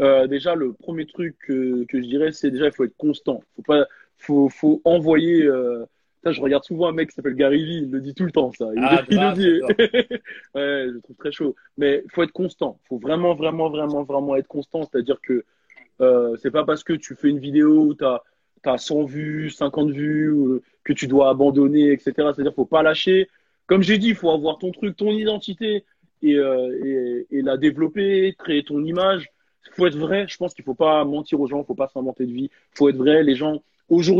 Euh, Déjà, le premier truc que, que je dirais, c'est déjà, il faut être constant. Il faut pas, faut, faut envoyer. Euh... je regarde souvent un mec qui s'appelle Gary Vee, il le dit tout le temps, ça. Il, ah, il le dit. ouais, je le trouve très chaud. Mais il faut être constant. Il faut vraiment, vraiment, vraiment, vraiment être constant. C'est-à-dire que euh, c'est pas parce que tu fais une vidéo où tu as, as, 100 vues, 50 vues, ou, que tu dois abandonner, etc. C'est-à-dire faut pas lâcher. Comme j'ai dit, il faut avoir ton truc, ton identité et, euh, et, et, la développer, créer ton image. Il faut être vrai. Je pense qu'il faut pas mentir aux gens, il faut pas s'inventer de vie. Il faut être vrai. Les gens,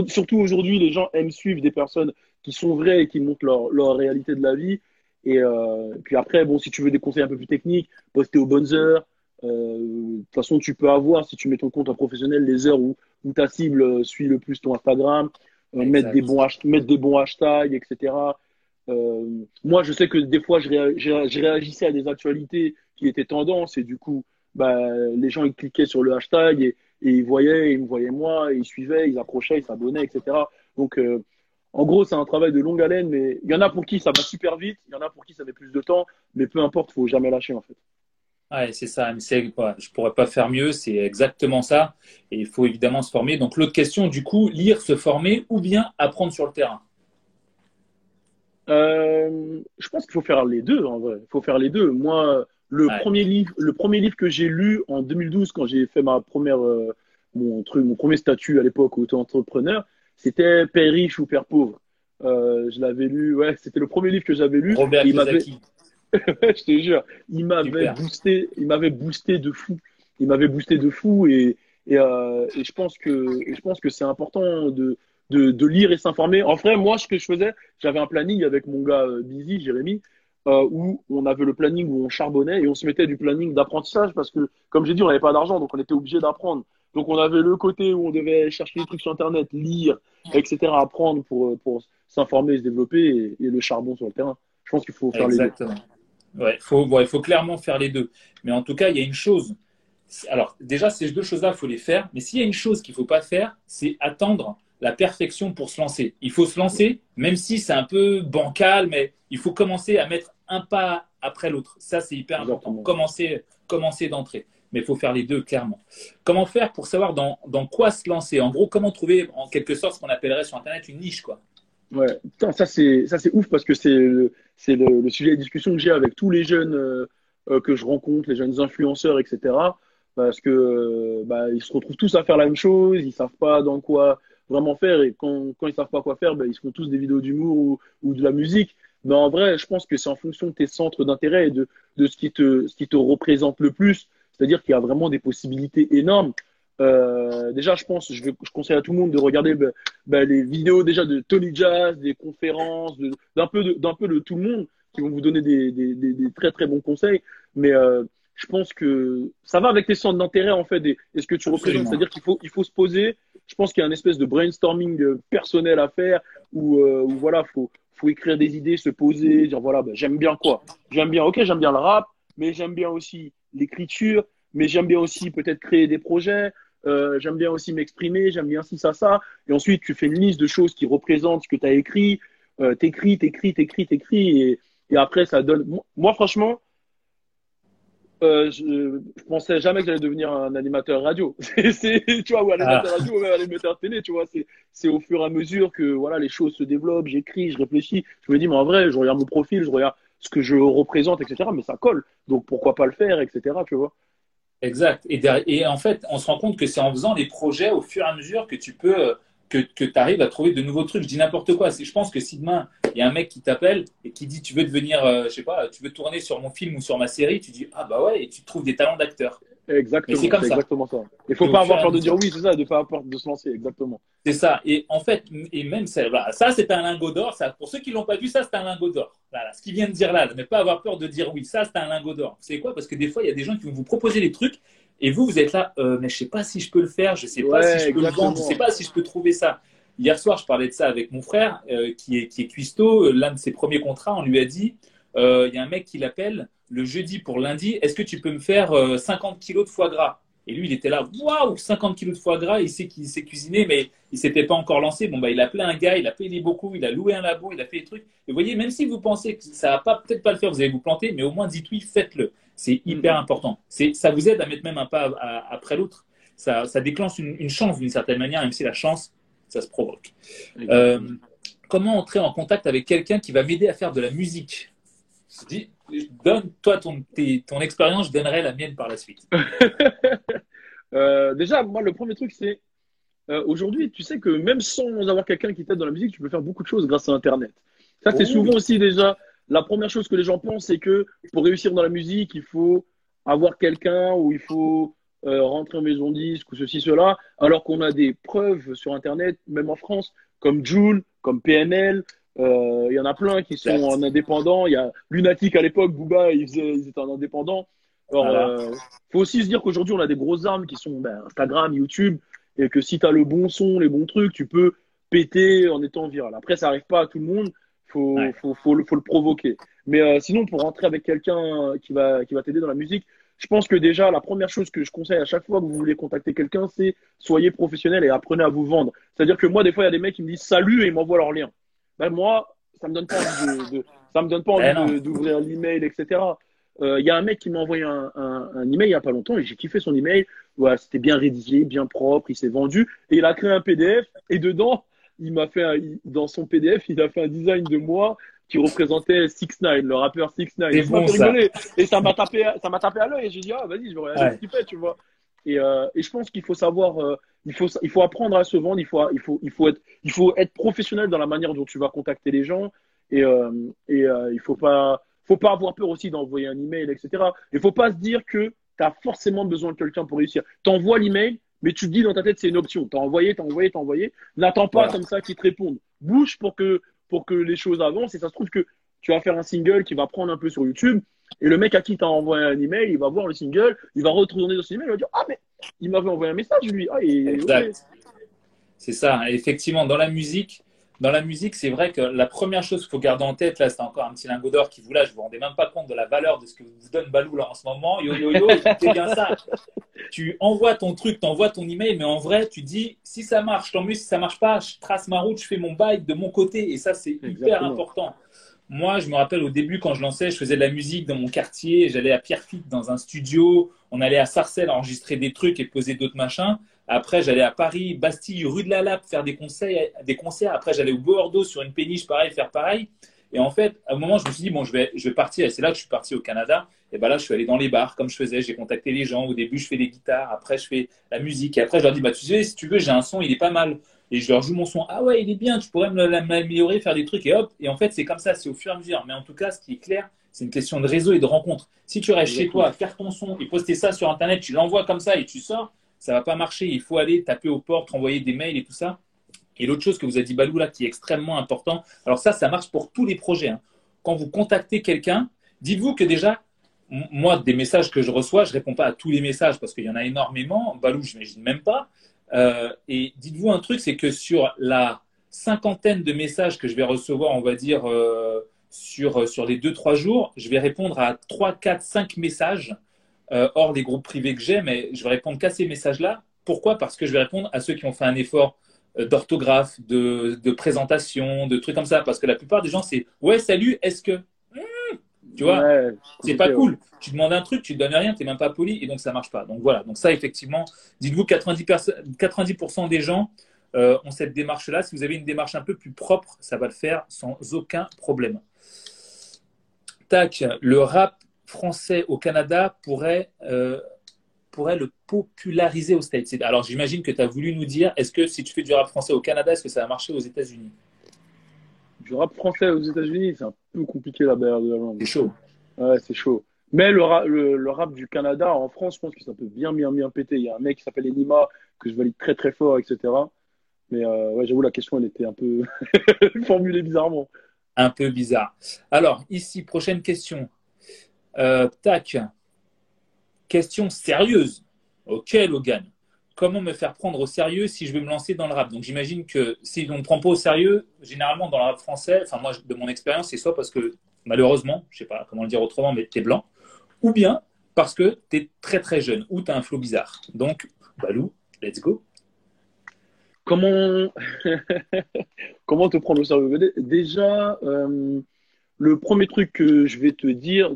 Surtout aujourd'hui, les gens aiment suivre des personnes qui sont vraies et qui montrent leur, leur réalité de la vie. Et euh, puis après, bon, si tu veux des conseils un peu plus techniques, poster aux bonnes heures. Euh, de toute façon, tu peux avoir, si tu mets ton compte en professionnel, les heures où, où ta cible suit le plus ton Instagram, euh, mettre, des bons mettre des bons hashtags, etc. Euh, moi, je sais que des fois, je, je, réagissais à des actualités qui étaient tendances et du coup, bah, les gens ils cliquaient sur le hashtag et, et ils voyaient, ils me voyaient moi, ils suivaient, ils approchaient, ils s'abonnaient, etc. Donc, euh, en gros, c'est un travail de longue haleine, mais il y en a pour qui ça va super vite, il y en a pour qui ça met plus de temps, mais peu importe, il faut jamais lâcher en fait. Ouais, c'est ça. C'est, je pourrais pas faire mieux. C'est exactement ça. Et il faut évidemment se former. Donc l'autre question, du coup, lire, se former ou bien apprendre sur le terrain? Euh, je pense qu'il faut faire les deux. En vrai, il faut faire les deux. Moi, le premier livre, le premier livre que j'ai lu en 2012 quand j'ai fait ma première euh, mon truc, mon premier statut à l'époque auto-entrepreneur, c'était Père riche ou Père pauvre. Euh, je l'avais lu, ouais, c'était le premier livre que j'avais lu. Robert il je te jure, il m'avait boosté, il m'avait boosté de fou. Il m'avait boosté de fou et et, euh, et je pense que et je pense que c'est important de, de, de lire et s'informer. En vrai, moi, ce que je faisais, j'avais un planning avec mon gars Busy, Jérémy. Euh, où on avait le planning où on charbonnait et on se mettait du planning d'apprentissage parce que, comme j'ai dit, on n'avait pas d'argent, donc on était obligé d'apprendre. Donc on avait le côté où on devait chercher des trucs sur Internet, lire, etc., apprendre pour, pour s'informer et se développer, et, le charbon sur le terrain. Je pense qu'il faut faire Exactement. les deux. Ouais, faut, il faut clairement faire les deux. Mais en tout cas, il y a une chose. Alors, déjà, ces deux choses-là, il faut les faire. Mais s'il y a une chose qu'il ne faut pas faire, c'est attendre la perfection pour se lancer. Il faut se lancer, même si c'est un peu bancal, mais il faut commencer à mettre un pas après l'autre. Ça, c'est hyper important. Commencer, commencer d'entrée. Mais il faut faire les deux, clairement. Comment faire pour savoir dans, dans quoi se lancer? En gros, comment trouver, en quelque sorte, ce qu'on appellerait sur Internet une niche, quoi? Ouais, ça c'est ça c'est ouf parce que c'est le, c'est le, sujet de discussion que j'ai avec tous les jeunes euh, euh, que je rencontre, les jeunes influenceurs, etc. Parce que euh, bah, ils se retrouvent tous à faire la même chose, ils savent pas dans quoi vraiment faire et quand, quand ils savent pas quoi faire, bah, ils se font tous des vidéos d'humour ou, ou de la musique. Mais en vrai, je pense que c'est en fonction de tes centres d'intérêt et de, de ce, qui te, ce qui te représente le plus. C'est-à-dire qu'il y a vraiment des possibilités énormes. Euh, déjà, je pense, je, je, conseille à tout le monde de regarder bah, bah, les vidéos déjà de Tony Jazz, des conférences, d'un peu d'un peu de tout le monde qui vont vous donner des, des, des, des très très bons conseils. Mais euh, je pense que ça va avec tes centres d'intérêt en fait et, ce que tu représentes. C'est-à-dire qu'il faut, il faut se poser. Je pense qu'il y a une espèce de brainstorming euh, personnel à faire où, euh, où voilà, faut, faut écrire des idées, se poser, dire voilà, ben, j'aime bien quoi? J'aime bien, ok, j'aime bien le rap, mais j'aime bien aussi l'écriture, mais j'aime bien aussi peut-être créer des projets. Euh, j'aime bien aussi m'exprimer, j'aime bien ci, ça, ça. Et ensuite, tu fais une liste de choses qui représentent ce que tu as écrit. Euh, t'écris, t'écris, t'écris, t'écris. Et, et après, ça donne. Moi, franchement, euh, je, je, pensais jamais que j'allais devenir un animateur radio. c'est, tu vois, ou un animateur ah. radio ou un animateur télé, tu vois. C'est, c'est au fur et à mesure que voilà les choses se développent. J'écris, je réfléchis. Je me dis, mais en vrai, je regarde mon profil, je regarde ce que je représente, etc. Mais ça colle. Donc pourquoi pas le faire, etc. Tu vois. Exact. Et, et en fait, on se rend compte que c'est en faisant des projets au fur et à mesure que tu peux euh, que, que tu arrives à trouver de nouveaux trucs. Je dis n'importe quoi. Je pense que si demain, il y a un mec qui t'appelle et qui dit tu veux devenir, euh, je sais pas, tu veux tourner sur mon film ou sur ma série, tu dis ah bah ouais, et tu trouves des talents d'acteur. Exactement. C'est comme ça. exactement ça. Il faut pas avoir peur de dire oui, c'est ça, de pas avoir peur de se lancer, exactement. C'est ça. Et en fait, et même ça, voilà, ça c'est un lingot d'or. Ça, pour ceux qui l'ont pas vu, ça c'est un lingot d'or. Voilà, ce qu'il vient de dire là, ne pas avoir peur de dire oui, ça c'est un lingot d'or. C'est quoi? Parce que des fois, il y a des gens qui vont vous proposer des trucs et vous, vous êtes là, euh, mais je sais pas si je peux le faire, je sais pas si je peux le vendre, je sais pas si je peux trouver ça. Hier soir, je parlais de ça avec mon frère, euh, qui, est, qui est cuistot. L'un de ses premiers contrats, on lui a dit euh, il y a un mec qui l'appelle le jeudi pour lundi est-ce que tu peux me faire 50 euh, kilos de foie gras? Et lui, il était là waouh, 50 kilos de foie gras, il sait qu'il sait cuisiner, mais il s'était pas encore lancé. Bon, bah, il a appelé un gars, il a payé beaucoup, il a loué un labo, il a fait des trucs. Et vous voyez, même si vous pensez que ça va pas peut-être pas le faire, vous allez vous planter, mais au moins dites oui, faites-le. C'est hyper mm. important. Ça vous aide à mettre même un pas après l'autre. Ça, ça, déclenche une, une chance d'une certaine manière, même si la chance, ça se provoque. Euh, comment entrer en contact avec quelqu'un qui va m'aider à faire de la musique? Dis, Donne toi ton, ton expérience, je donnerai la mienne par la suite. Euh, déjà, moi, le premier truc, c'est euh, aujourd'hui, tu sais que même sans avoir quelqu'un qui t'aide dans la musique, tu peux faire beaucoup de choses grâce à Internet. Ça, c'est oh. souvent aussi déjà la première chose que les gens pensent, c'est que pour réussir dans la musique, il faut avoir quelqu'un ou il faut euh, rentrer en maison disque ou ceci, cela, alors qu'on a des preuves sur Internet, même en France, comme Joule, comme PNL. Euh, il y en a plein qui sont en indépendant. Il y a Lunatic à l'époque, Booba, ils, étaient en indépendant. Alors, euh, faut aussi se dire qu'aujourd'hui, on a des grosses armes qui sont ben, Instagram, YouTube, et que si tu as le bon son, les bons trucs, tu peux péter en étant viral. Après, ça arrive pas à tout le monde. Faut, faut, faut, le, faut le provoquer. Mais sinon, pour rentrer avec quelqu'un qui va, qui va t'aider dans la musique, je pense que déjà, la première chose que je conseille à chaque fois que vous voulez contacter quelqu'un, c'est soyez professionnel et apprenez à vous vendre. C'est-à-dire que moi, des fois, il y a des mecs qui me disent salut et ils m'envoient leur lien. Ben, moi, ça me donne pas envie de, ça me donne pas envie eh d'ouvrir l'email, etc. Euh, il y a un mec qui m'a envoyé un, un, un, email il y a pas longtemps et j'ai kiffé son email. Voilà, c'était bien rédigé, bien propre, il s'est vendu et il a créé un PDF et dedans, il m'a fait un, dans son PDF, il a fait un design de moi qui représentait 6 9 le rappeur 6 9 Et, bon, ça. et ça m'a tapé, ça m'a tapé à l'œil. Et j'ai dit, ah, vas-y, je vais regarder ce qu'il fait, tu vois. Et, euh, et, je pense qu'il faut savoir, euh, il, faut, il faut apprendre à se vendre, il faut, il, faut, il, faut être, il faut être professionnel dans la manière dont tu vas contacter les gens. Et, euh, et il faut pas, faut pas avoir peur aussi d'envoyer un email, etc. Il faut pas se dire que tu as forcément besoin de quelqu'un pour réussir. Tu envoies l'email, mais tu te dis dans ta tête, c'est une option. Tu as envoyé, tu as envoyé, tu as envoyé. N'attends pas comme ça qu'ils te répondent. Bouge pour que, pour que les choses avancent. Et ça se trouve que tu vas faire un single qui va prendre un peu sur YouTube. Et le mec à qui t'as envoyé un email, il va voir le single, il va retourner dans son email, il va dire Ah, mais il m'avait envoyé un message, lui. Ah, exact. C'est ça. effectivement, dans la musique, dans la musique, c'est vrai que la première chose qu'il faut garder en tête, là, c'est encore un petit lingot d'or qui vous là, je vous rendais même pas compte de la valeur de ce que vous donne Balou là en ce moment. Yo yo yo, c'est bien ça. Tu envoies ton truc, tu envoies ton email, mais en vrai, tu dis si ça marche, tant mieux. Si ça marche pas, je trace ma route, je fais mon bail de mon côté, et ça c'est hyper important. Moi, je me rappelle au début quand je lançais, je faisais de la musique dans mon quartier, j'allais à Pierrefitte dans un studio, on allait à Sarcelles enregistrer des trucs et poser d'autres machins. Après, j'allais à Paris, Bastille, rue de la Lappe, faire des concerts. Des concerts. Après, j'allais au Bordeaux sur une péniche, pareil, faire pareil. Et en fait, à un moment, je me suis dit, bon, je vais, je vais partir. Et c'est là que je suis parti au Canada. Et ben là, je suis allé dans les bars, comme je faisais. J'ai contacté les gens. Au début, je fais des guitares. Après, je fais la musique. Et après, je leur dis, bah, tu sais, si tu veux, j'ai un son, il est pas mal. Et je leur joue mon son. Ah ouais, il est bien. Tu pourrais m'améliorer, faire des trucs. Et hop. Et en fait, c'est comme ça. C'est au fur et à mesure. Mais en tout cas, ce qui est clair, c'est une question de réseau et de rencontre. Si tu restes chez toi, faire ton son et poster ça sur Internet, tu l'envoies comme ça et tu sors, ça va pas marcher. Il faut aller taper aux portes, envoyer des mails et tout ça. Et l'autre chose que vous a dit Balou là, qui est extrêmement important, alors ça, ça marche pour tous les projets. Hein. Quand vous contactez quelqu'un, dites-vous que déjà, moi, des messages que je reçois, je réponds pas à tous les messages parce qu'il y en a énormément. Balou, je n'imagine même pas. Euh, et dites-vous un truc, c'est que sur la cinquantaine de messages que je vais recevoir, on va dire, euh, sur, sur les deux, trois jours, je vais répondre à 3, 4, 5 messages euh, hors des groupes privés que j'ai, mais je vais répondre qu'à ces messages-là. Pourquoi? Parce que je vais répondre à ceux qui ont fait un effort euh, d'orthographe, de, de, présentation, de trucs comme ça. Parce que la plupart des gens, c'est ouais, salut, est-ce que. Hmm, tu vois, c'est pas cool. Tu demandes un truc, tu ne donnes rien, tu n'es même pas poli, et donc ça marche pas. Donc voilà, donc ça, effectivement, dites-vous 90%, 90 des gens euh, ont cette démarche-là. Si vous avez une démarche un peu plus propre, ça va le faire sans aucun problème. Tac, le rap français au Canada pourrait, euh, pourrait le populariser aux States Alors j'imagine que tu as voulu nous dire, est-ce que si tu fais du rap français au Canada, est-ce que ça va marcher aux États-Unis? Du rap français aux États-Unis, c'est un peu compliqué la barrière de la langue. C'est chaud. Ouais, c'est chaud. Mais le, le, rap du Canada, en France, je pense que ça peut bien, bien, bien péter. Il y a un mec qui s'appelle Enima, que je valide très, très fort, etc. Mais euh, ouais, j'avoue, la question, elle était un peu formulée bizarrement. Un peu bizarre. Alors, ici, prochaine question. Euh, tac. Question sérieuse. Ok, Logan. Comment me faire prendre au sérieux si je veux me lancer dans le rap? Donc j'imagine que si on ne prend pas au sérieux, généralement dans le rap français, enfin moi de mon expérience, c'est soit parce que malheureusement, je sais pas comment le dire autrement, mais tu es blanc, ou bien parce que tu es très très jeune, ou tu as un flow bizarre. Donc, Balou, let's go. Comment, Comment te prendre au sérieux? Déjà, euh, le premier truc que je vais te dire,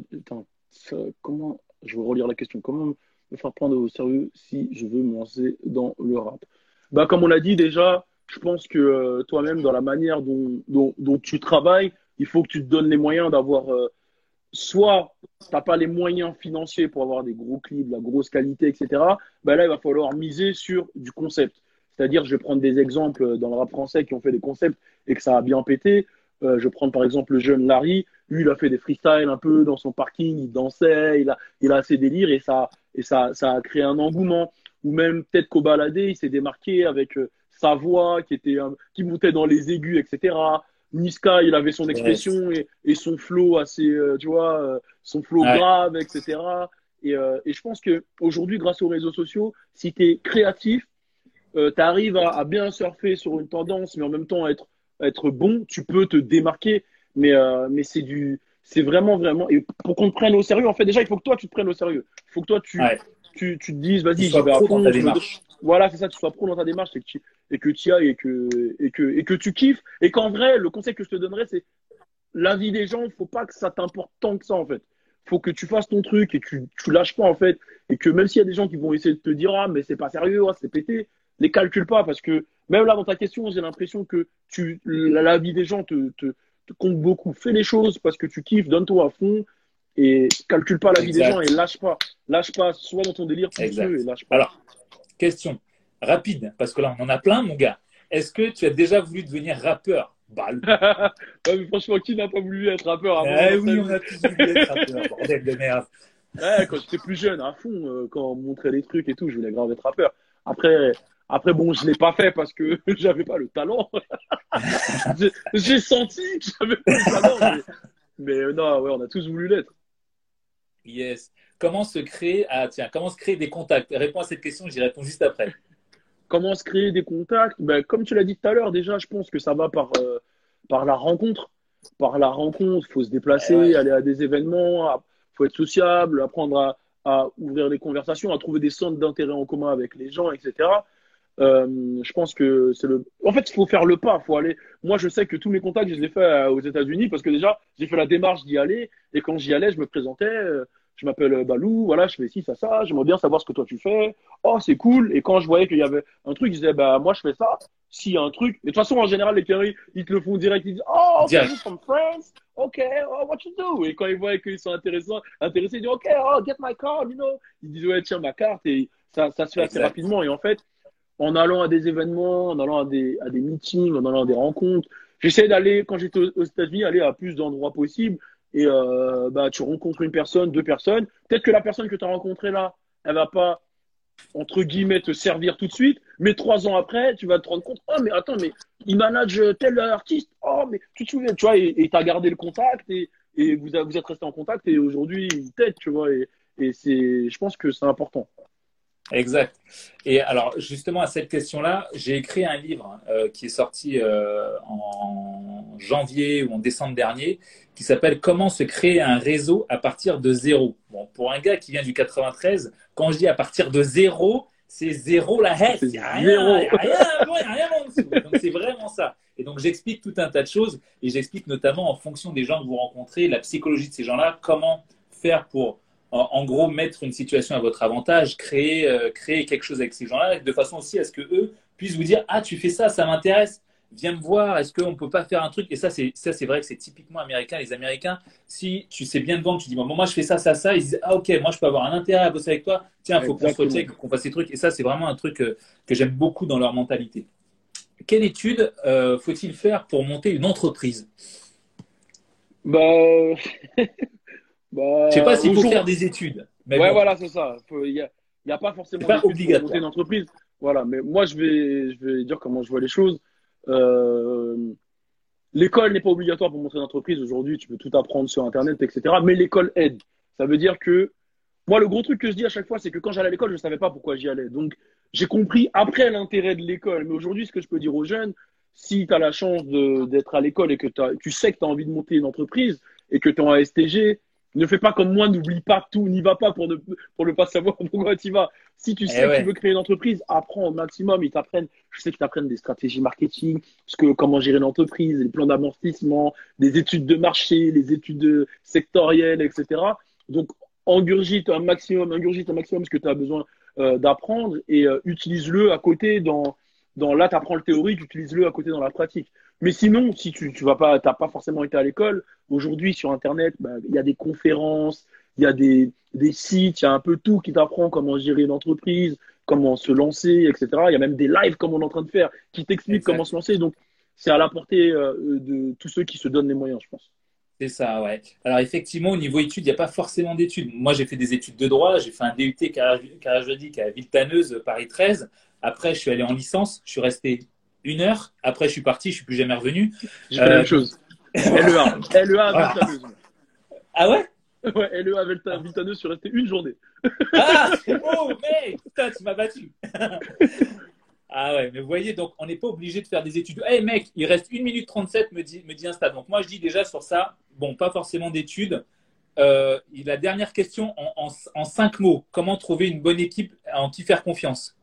comment, je vais relire la question, comment me faire prendre au sérieux si je veux me lancer dans le rap? Bah, Comme on l'a dit déjà, je pense que euh, toi-même, dans la manière dont, tu travailles, il faut que tu te donnes les moyens d'avoir, euh, soit tu n'as pas les moyens financiers pour avoir des gros clips, la grosse qualité, etc. Bah là, il va falloir miser sur du concept. C'est-à-dire, je vais prendre des exemples dans le rap français qui ont fait des concepts et que ça a bien pété. Euh, je prends par exemple le jeune Larry. Lui, il a fait des freestyles un peu dans son parking, il dansait, il a, il a ses délires et ça, et ça, ça a créé un engouement. Ou même peut-être qu'au baladé, il s'est démarqué avec euh, sa voix qui était, qui montait dans les aigus, etc. Niska, il avait son expression et, et, son flow assez, euh, tu vois, son flow grave, etc. Et, et, je pense que aujourd'hui, grâce aux réseaux sociaux, si tu es créatif, tu arrives à, à, bien surfer sur une tendance, mais en même temps être être bon, tu peux te démarquer. Mais, euh, mais c'est du, c'est vraiment, vraiment. Et pour qu'on te prenne au sérieux, en fait, déjà, il faut que toi, tu te prennes au sérieux. Il faut que toi, tu, tu, tu, te dises, vas-y, j'y vais à fond. Voilà, c'est ça, tu sois pro dans ta démarche et que tu, et que tu ailles et que, et que, et que tu kiffes. Et qu'en vrai, le conseil que je te donnerais, c'est l'avis des gens, il faut pas que ça t'importe tant que ça, en fait. faut que tu fasses ton truc et tu, tu lâches pas, en fait. Et que même s'il y a des gens qui vont essayer de te dire, ah, mais c'est pas sérieux, ah, c'est pété, les calcule pas parce que même là dans ta question, j'ai l'impression que tu, la, vie des gens te, te, compte beaucoup. Fais les choses parce que tu kiffes, donne-toi à fond et calcule pas la vie des gens et lâche pas. Lâche pas, sois dans ton délire et lâche pas. Alors, question rapide, parce que là on en a plein, mon gars. Est-ce que tu as déjà voulu devenir rappeur? Bah, franchement, qui n'a pas voulu être rappeur avant? Eh oui, on a tous voulu être rappeur, bordel de merde. quand j'étais plus jeune, à fond, euh, quand on montrait des trucs et tout, je voulais grave être rappeur. Après, après, bon, je l'ai pas fait parce que j'avais pas le talent. J'ai senti que j'avais pas le talent. Mais euh, non, ouais, on a tous voulu l'être. Yes. Comment se créer, ah, tiens, comment se créer des contacts? Réponds à cette question, j'y réponds juste après. Comment se créer des contacts? Ben, Comme tu l'as dit tout à l'heure, déjà, je pense que ça va par, euh, par la rencontre. Par la rencontre, il faut se déplacer, aller à des événements, il faut être sociable, apprendre à, à, ouvrir des conversations, à trouver des centres d'intérêt en commun avec les gens, etc. Euh, je pense que c'est le. En fait, il faut faire le pas. Faut aller. Moi, je sais que tous mes contacts, je les ai faits euh, aux États-Unis parce que déjà, j'ai fait la démarche d'y aller. Et quand j'y allais, je me présentais. Euh, je m'appelle Balou. Voilà, je fais ci, ça, ça. J'aimerais bien savoir ce que toi tu fais. Oh, c'est cool. Et quand je voyais qu'il y avait un truc, je disais, bah moi, je fais ça. S'il y a un truc. Et de toute façon, en général, les Pierre, ils te le font direct. Ils disent, oh, okay, you from France. OK, oh, what you do? Et quand ils voient qu'ils sont intéressants, intéressés, ils disent, OK, oh, get my card, you know. Ils disent, ouais, tiens, ma carte. Et ça, ça se fait assez rapidement. Et en fait, en allant à des événements, en allant à des, meetings, en allant à des rencontres. J'essaie d'aller, quand j'étais aux États-Unis, aller à plus d'endroits possibles. Et euh, bah, tu rencontres une personne, deux personnes. Peut-être que la personne que tu as rencontrée là, elle va pas, entre guillemets, te servir tout de suite. Mais trois ans après, tu vas te rendre compte, oh, mais attends, mais il manage tel artiste. Oh, mais tu te souviens, tu vois, et tu as gardé le contact et, et vous, vous êtes resté en contact et aujourd'hui, il t'aide, tu vois. Et, et je pense que c'est important. Exact. Et alors, justement, à cette question-là, j'ai écrit un livre euh, qui est sorti euh, en janvier ou en décembre dernier, qui s'appelle Comment se créer un réseau à partir de zéro. Bon, pour un gars qui vient du 93, quand je dis à partir de zéro, c'est zéro la haine. Il n'y a rien, il y a rien, rien en dessous. Donc, c'est vraiment ça. Et donc, j'explique tout un tas de choses et j'explique notamment en fonction des gens que vous rencontrez, la psychologie de ces gens-là, comment faire pour en, gros mettre une situation à votre avantage, créer, euh, créer quelque chose avec ces gens-là, de façon aussi à ce que eux puissent vous dire ah tu fais ça, ça m'intéresse, viens me voir, est-ce qu'on peut pas faire un truc? Et ça c'est ça c'est vrai que c'est typiquement américain. Les Américains, si tu sais bien de vendre, tu dis bon, moi je fais ça, ça, ça, ils disent ah ok, moi je peux avoir un intérêt à bosser avec toi. Tiens, il faut qu'on se qu'on fasse ces trucs. Et ça c'est vraiment un truc que, que j'aime beaucoup dans leur mentalité. Quelle étude euh, faut-il faire pour monter une entreprise? Bah... Bah, je sais pas s'il faut faire des études. Mais ouais, voilà, c'est ça. Il n'y a, pas forcément pas obligatoire. une entreprise. Voilà, mais moi, je vais, je vais dire comment je vois les choses. Euh, l'école n'est pas obligatoire pour montrer une entreprise. Aujourd'hui, tu peux tout apprendre sur Internet, etc. Mais l'école aide. Ça veut dire que moi, le gros truc que je dis à chaque fois, c'est que quand j'allais à l'école, je ne savais pas pourquoi j'y allais. Donc, j'ai compris après l'intérêt de l'école. Mais aujourd'hui, ce que je peux dire aux jeunes, si tu as la chance d'être à l'école et que tu sais que tu as envie de monter une entreprise et que tu es en STG ne fais pas comme moi, n'oublie pas tout, n'y va pas pour ne, pour ne pas savoir pourquoi tu vas. Si tu eh sais que tu veux créer une entreprise, apprends au maximum. Ils t'apprennent, je sais qu'ils t'apprennent des stratégies marketing, parce que comment gérer une entreprise, les plans d'amortissement, des études de marché, les études sectorielles, etc. Donc, engurgite un maximum, engurgite un maximum ce que tu as besoin euh, d'apprendre et euh, utilise-le à côté dans, dans là, tu apprends le théorique, utilise-le à côté dans la pratique. Mais sinon, si tu tu vas pas, t'as pas forcément été à l'école, aujourd'hui sur Internet, bah, il y a des conférences, il y a des, des sites, il y a un peu tout qui t'apprend comment gérer une entreprise, comment se lancer, etc. Il y a même des lives comme on est en train de faire qui t'expliquent comment se lancer. Donc, c'est à la portée euh, de tous ceux qui se donnent les moyens, je pense. C'est ça, ouais. Alors effectivement, au niveau études, il n'y a pas forcément d'études. Moi, j'ai fait des études de droit, j'ai fait un DUT carrière juridique à Villetaneuse, Paris 13. Après, je suis allé en licence, je suis resté une heure. Après, je suis parti, je suis plus jamais revenu. J'ai fait la même chose. LEA, LEA à. Ah ouais? Ouais, LEA à Villetaneuse, je suis resté une journée. Ah, c'est beau, mec Putain, tu m'as battu. ah ouais, mais vous voyez, donc on n'est pas obligé de faire des études. Hey mec, il reste 1 minute 37, me dit, me dit Insta. Donc moi, je dis déjà sur ça, bon, pas forcément d'études. Euh, la dernière question en, en, en, cinq mots. Comment trouver une bonne équipe en qui faire confiance?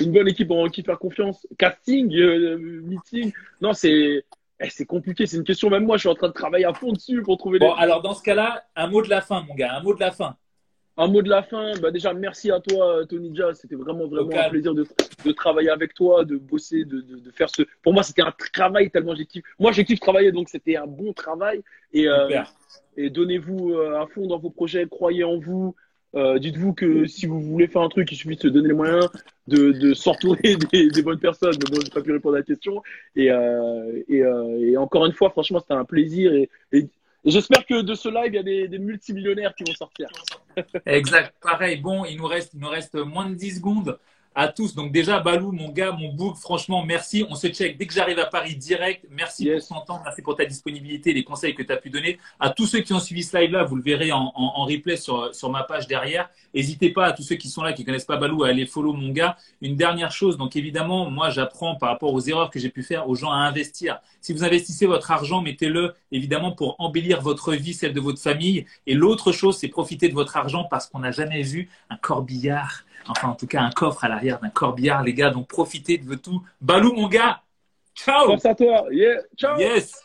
Une bonne équipe en qui faire confiance. Casting, euh, meeting. Non, c'est eh, c'est compliqué. C'est une question. Même moi, je suis en train de travailler à fond dessus pour trouver. Bon, alors dans ce cas-là, un mot de la fin, mon gars. Un mot de la fin. Un mot de la fin. Bah, déjà, merci à toi, Tony Jazz. C'était vraiment, vraiment un plaisir de, de, travailler avec toi, de bosser, de, de, de faire ce. Pour moi, c'était un travail tellement j'ai kiffé. Moi, j'ai kiffé travailler, donc c'était un bon travail. Et, euh, et donnez-vous euh, à fond dans vos projets, croyez en vous. Euh, dites-vous que si vous voulez faire un truc, il suffit de se donner les moyens de, de s'entourer des, bonnes personnes. Mais bon, je n'ai pas pu répondre à la question. Et, euh, euh, et encore une fois, franchement, c'était un plaisir. Et, j'espère que de ce live, il y a des, des, multimillionnaires qui vont sortir. exact. Pareil. Bon, il nous reste, il nous reste moins de 10 secondes. À tous. Donc déjà, Balou, mon gars, mon book, franchement, merci. On se check dès que j'arrive à Paris direct. Merci pour ton temps, merci pour ta disponibilité, les conseils que tu as pu donner. À tous ceux qui ont suivi ce live-là, vous le verrez en, en, replay sur, sur ma page derrière. N'hésitez pas à tous ceux qui sont là, qui connaissent pas Balou, à aller follow mon gars. Une dernière chose, donc évidemment, moi j'apprends par rapport aux erreurs que j'ai pu faire aux gens à investir. Si vous investissez votre argent, mettez-le évidemment pour embellir votre vie, celle de votre famille. Et l'autre chose, c'est profiter de votre argent parce qu'on n'a jamais vu un corbillard enfin en tout cas un coffre à l'arrière d'un corbillard, les gars. Donc profitez de tout. Balou, mon gars. Ciao. Force à toi. Yeah. Ciao. Yes.